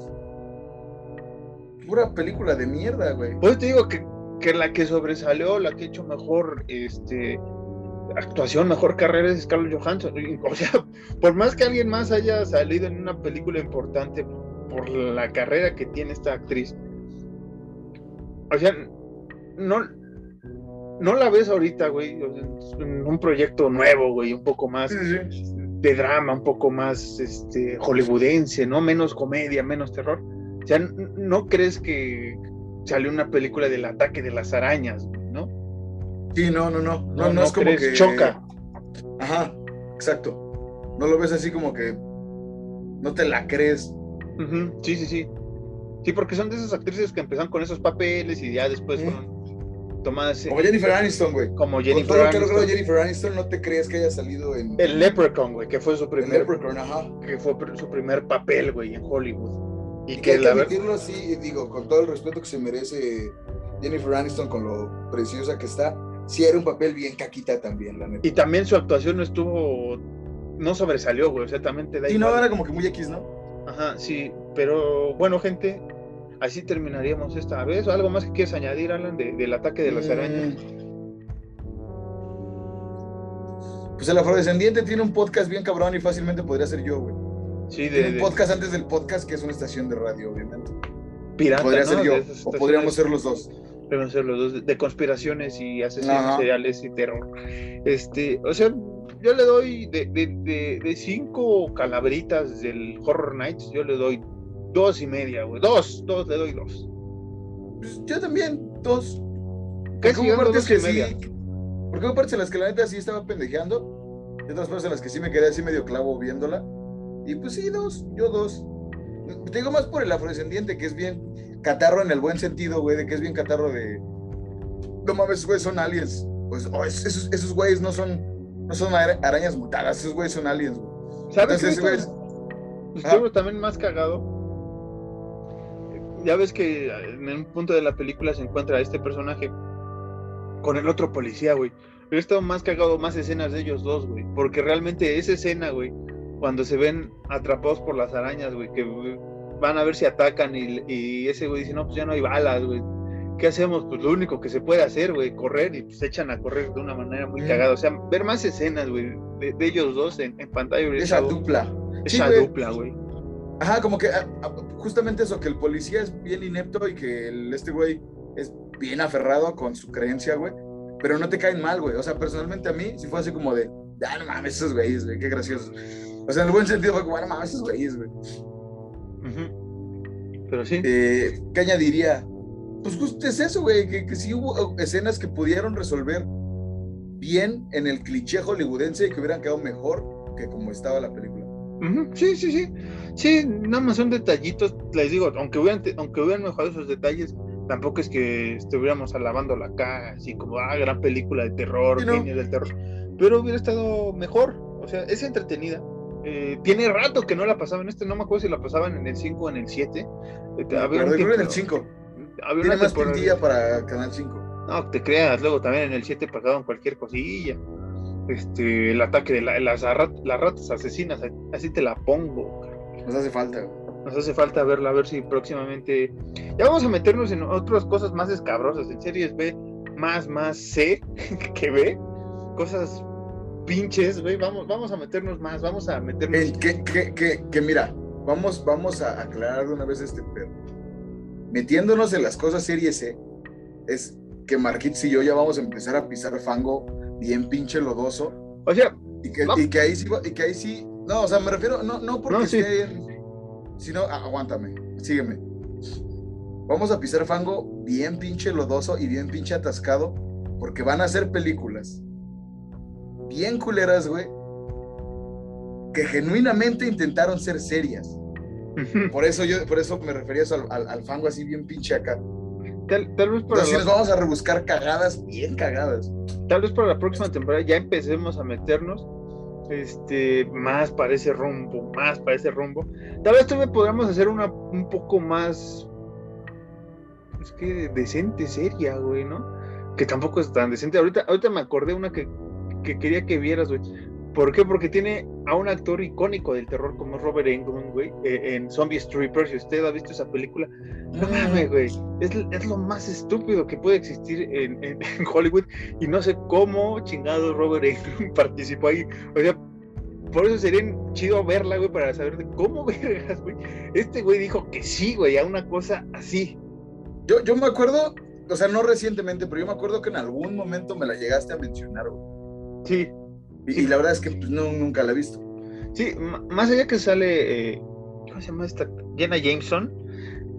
Pura película de mierda, güey. Pues te digo que, que la que sobresalió, la que ha hecho mejor este, actuación, mejor carrera es Scarlett Johansson. O sea, por más que alguien más haya salido en una película importante por la carrera que tiene esta actriz, o sea, no, no la ves ahorita, güey, en un proyecto nuevo, güey, un poco más de drama, un poco más este, hollywoodense, ¿no? Menos comedia, menos terror. O sea, ¿no crees que salió una película del ataque de las arañas, ¿no? Sí, no, no, no. No, no, es como crees, que. choca. Ajá, exacto. No lo ves así como que. No te la crees. Ujú, Sí, sí, sí. Sí, porque son de esas actrices que empezaron con esos papeles y ya después fueron tomadas en- Como Jennifer Aniston, güey. como Con Jennifer lo que Aniston. Jennifer Aniston, no te crees que haya salido en. El Leprechaun, güey, que fue su primer, Leprechaun, ajá. que fue su primer papel, güey, en Hollywood. Y, que que hay que la verdad, admitirlo así, digo, con todo el respeto que se merece Jennifer Aniston con lo preciosa que está, sí era un papel bien caquita también, la neta. y también su actuación no estuvo, no sobresalió, güey, o sea, también te da Y no, era como que muy X, ¿no? Ajá, sí, pero bueno, gente, así terminaríamos esta vez. ¿O algo más que quieres añadir, Alan, de- del ataque de las Mm, arañas? Pues el afrodescendiente tiene un podcast bien cabrón y fácilmente podría ser yo, güey. Sí, de, un de- podcast antes del podcast, que es una estación de radio, obviamente. pirata, podría ¿no? ser yo, o podríamos ser los dos. Podemos ser los dos de, conspiraciones y asesinos Ajá. seriales y terror. Este, o sea, yo le doy de, de, de, cinco calabritas del Horror Nights, yo le doy dos y media, güey. Dos, dos, le doy dos. Pues yo también, dos. Casi hubo partes que media. sí. Porque hubo partes en las que la neta sí estaba pendejeando. Y otras partes en las que sí me quedé así medio clavo viéndola. Y pues sí, dos, yo dos. Te digo más por el afrodescendiente, que es bien catarro en el buen sentido, güey, de que es bien catarro de. No mames, güeyes son aliens. Pues, oh, es- esos, esos güeyes no son, no son ara- arañas mutadas, esos güeyes son aliens, güey. ¿Sabes Entonces, qué? güey, Pues estuvo también más cagado. Ya ves que en un punto de la película se encuentra este personaje con el otro policía, güey. Pero estado más cagado más escenas de ellos dos, güey. Porque realmente esa escena, güey, cuando se ven atrapados por las arañas, güey, que van a ver si atacan y, y ese güey dice, no, pues ya no hay balas, güey. ¿Qué hacemos? Pues lo único que se puede hacer, güey, correr y pues se echan a correr de una manera muy cagada. O sea, ver más escenas, güey, de, de ellos dos en, en pantalla. esa dupla. esa Sí, dupla, güey. Ajá, como que ah, ah, justamente eso, que el policía es bien inepto y que el, este güey es bien aferrado con su creencia, güey. Pero no te caen mal, güey. O sea, personalmente a mí sí fue así como de, ah, no mames, esos güeyes, güey, qué graciosos. O sea, en el buen sentido fue como, "Ah, no mames, esos güeyes, güey. Pero sí. Eh, ¿Qué añadiría? Pues justo es eso, güey, que, que sí hubo escenas que pudieron resolver bien en el cliché hollywoodense y que hubieran quedado mejor que como estaba la película. Sí, sí, sí. Sí, nada más son detallitos. Les digo, aunque hubieran, aunque hubieran mejorado esos detalles, tampoco es que estuviéramos alabándola acá, así como, ah, gran película de terror, Sí, no. genio del terror. Pero hubiera estado mejor. O sea, es entretenida. Eh, tiene rato que no la pasaban. Este no me acuerdo si la pasaban en el 5 o en el 7. Eh, había un en el tiempo- 5. había Tiene más pintilla para Canal 5. No, te creas, luego también en el 7 pasaban cualquier cosilla. Este, el ataque de la- las, las ratas asesinas, así te la pongo. Nos hace falta. Nos hace falta verla, a ver si próximamente. Ya vamos a meternos en otras cosas más escabrosas, en series B, más, más C que B. Cosas pinches, güey. Vamos, vamos a meternos más, vamos a meternos. Eh, que, que, que, que mira, vamos, vamos a aclarar de una vez este pedo. Metiéndonos en las cosas serie C, es que Marquitos y yo ya vamos a empezar a pisar fango bien pinche lodoso. O sea, Y que, y que ahí sí, y que ahí sí, no, o sea, me refiero, no, no porque No, sí. esté, sino, aguántame, sígueme. Vamos a pisar fango bien pinche lodoso y bien pinche atascado, porque van a ser películas bien culeras, güey, que genuinamente intentaron ser serias. Por eso yo, por eso me refería eso al, al- al fango así bien pinche acá. tal, tal vez para Entonces la, nos vamos a rebuscar cagadas, bien cagadas. tal vez para la próxima temporada ya empecemos a meternos este más para ese rumbo, más para ese rumbo. Tal vez todavía podamos hacer una un poco más es que decente, seria, güey, ¿no? Que tampoco es tan decente. Ahorita, ahorita me acordé una que, que quería que vieras, güey. ¿Por qué? Porque tiene a un actor icónico del terror como es Robert Englund, güey, eh, en Zombie Strippers. Si usted ha visto esa película, no mames, güey. Es, es lo más estúpido que puede existir en, en- en Hollywood. Y no sé cómo chingado Robert Englund participó ahí. O sea, por eso sería chido verla, güey, para saber de cómo vergas, güey. Este güey dijo que sí, güey, a una cosa así. Yo, yo me acuerdo, o sea, no recientemente, pero yo me acuerdo que en algún momento me la llegaste a mencionar, güey. Sí, Y, Sí. y la verdad es que pues, no, nunca la he visto. sí, más allá que sale, eh, ¿cómo se llama esta? Jenna Jameson.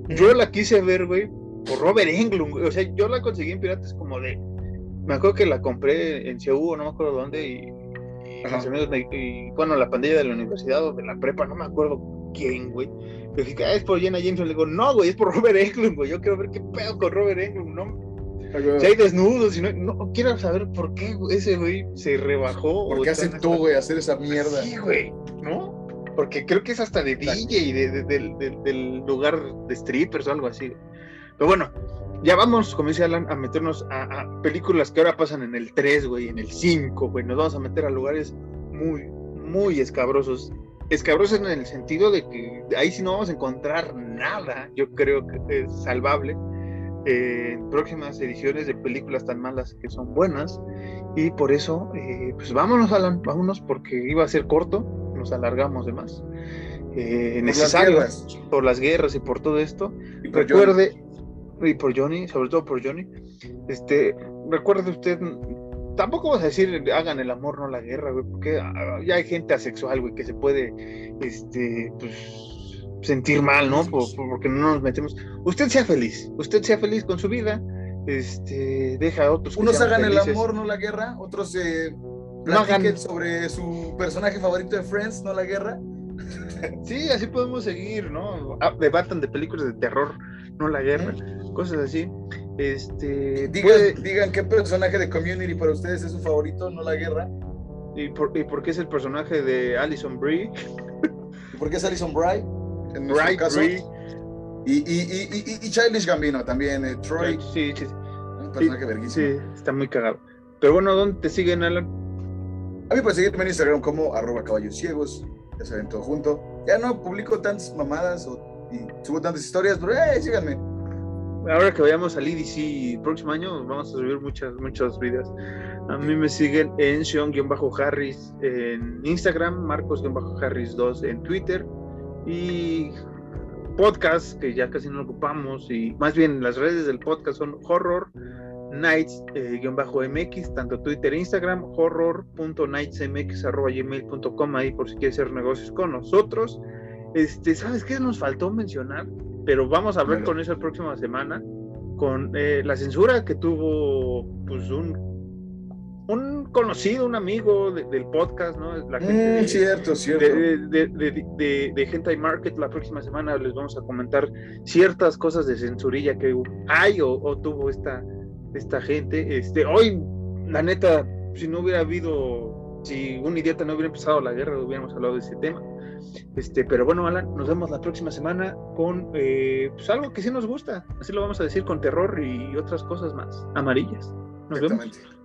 Yo la quise ver, güey, por Robert Englund, güey. O sea, yo la conseguí en piratas como de. Me acuerdo que la compré en CEU, no me acuerdo dónde, y, me- y, bueno, la pandilla de la universidad o de la prepa, no me acuerdo quién, güey. Le dije, ah, es por Jenna Jameson. Le digo, no, güey, es por Robert Englund, güey. Yo quiero ver qué pedo con Robert Englund, no si hay desnudos, y no, no quiero saber por qué ese güey se rebajó. ¿Por qué aceptó, güey, hacer esa mierda? Sí, güey, ¿no? Porque creo que es hasta de Exacto. DJ y de, de- del- lugar de strippers o algo así. Pero bueno, ya vamos, como dice Alan, a meternos a, a películas que ahora pasan en el 3, güey, en el 5, güey. Nos vamos a meter a lugares muy, muy escabrosos. Escabrosos en el sentido de que ahí sí no vamos a encontrar nada, yo creo que es salvable. En próximas ediciones de películas tan malas que son buenas. Y por eso, eh, pues vámonos, Alan, vámonos, porque iba a ser corto, nos alargamos de más. Eh, necesario por las guerras y por todo esto. Recuerde, y por Johnny, sobre todo por Johnny, este, recuerde usted, tampoco vas a decir hagan el amor, no la guerra, güey, porque ah, ya hay gente asexual, güey, que se puede, este, pues sentir mal, ¿no? porque no nos metemos. Usted sea feliz, usted sea feliz con su vida, este, deja a otros. Unos hagan el amor, no la guerra, otros eh, platiquen sobre su personaje favorito de Friends, no la guerra. Sí, así podemos seguir, ¿no? Ah, debatan de películas de terror, no la guerra, cosas así. Este, digan, qué personaje de Community para ustedes es su favorito, no la guerra. ¿Y por, y por qué es el personaje de Alison Brie? ¿Por qué es Alison Brie? En nuestro caso. Y, y, y, y, Childish Gambino también, eh, Troy. Sí, sí, Un personaje verguísimo. Sí, está muy cagado. Pero bueno, ¿dónde te siguen, Alan? A mí puedes seguirme en Instagram como arroba caballos ciegos. Ya se ven todo junto. Ya no publico tantas mamadas o, y subo tantas historias, pero eh, síganme. Ahora que vayamos al el próximo año, vamos a subir muchas, muchos videos. A mí me siguen en Sean-Harris en Instagram, Marcos-Harris2 en Twitter y podcast que ya casi no ocupamos y más bien las redes del podcast son horror nights eh, mx tanto twitter e instagram horror.nightsmx gmail.com ahí por si quieres hacer negocios con nosotros. Este sabes qué nos faltó mencionar pero vamos a hablar con eso la próxima semana con eh, la censura que tuvo pues un un conocido, un amigo del podcast, ¿no? La gente mm, cierto, cierto. De, de, de, Hentai Market, la próxima semana les vamos a comentar ciertas cosas de censurilla que hay o, tuvo esta, esta gente. Este, hoy, la neta, si no hubiera habido, si un idiota no hubiera empezado la guerra, hubiéramos hablado de ese tema. Este, pero bueno, Alan, nos vemos la próxima semana con eh, pues algo que sí nos gusta, así lo vamos a decir, con terror y otras cosas más amarillas. Nos vemos.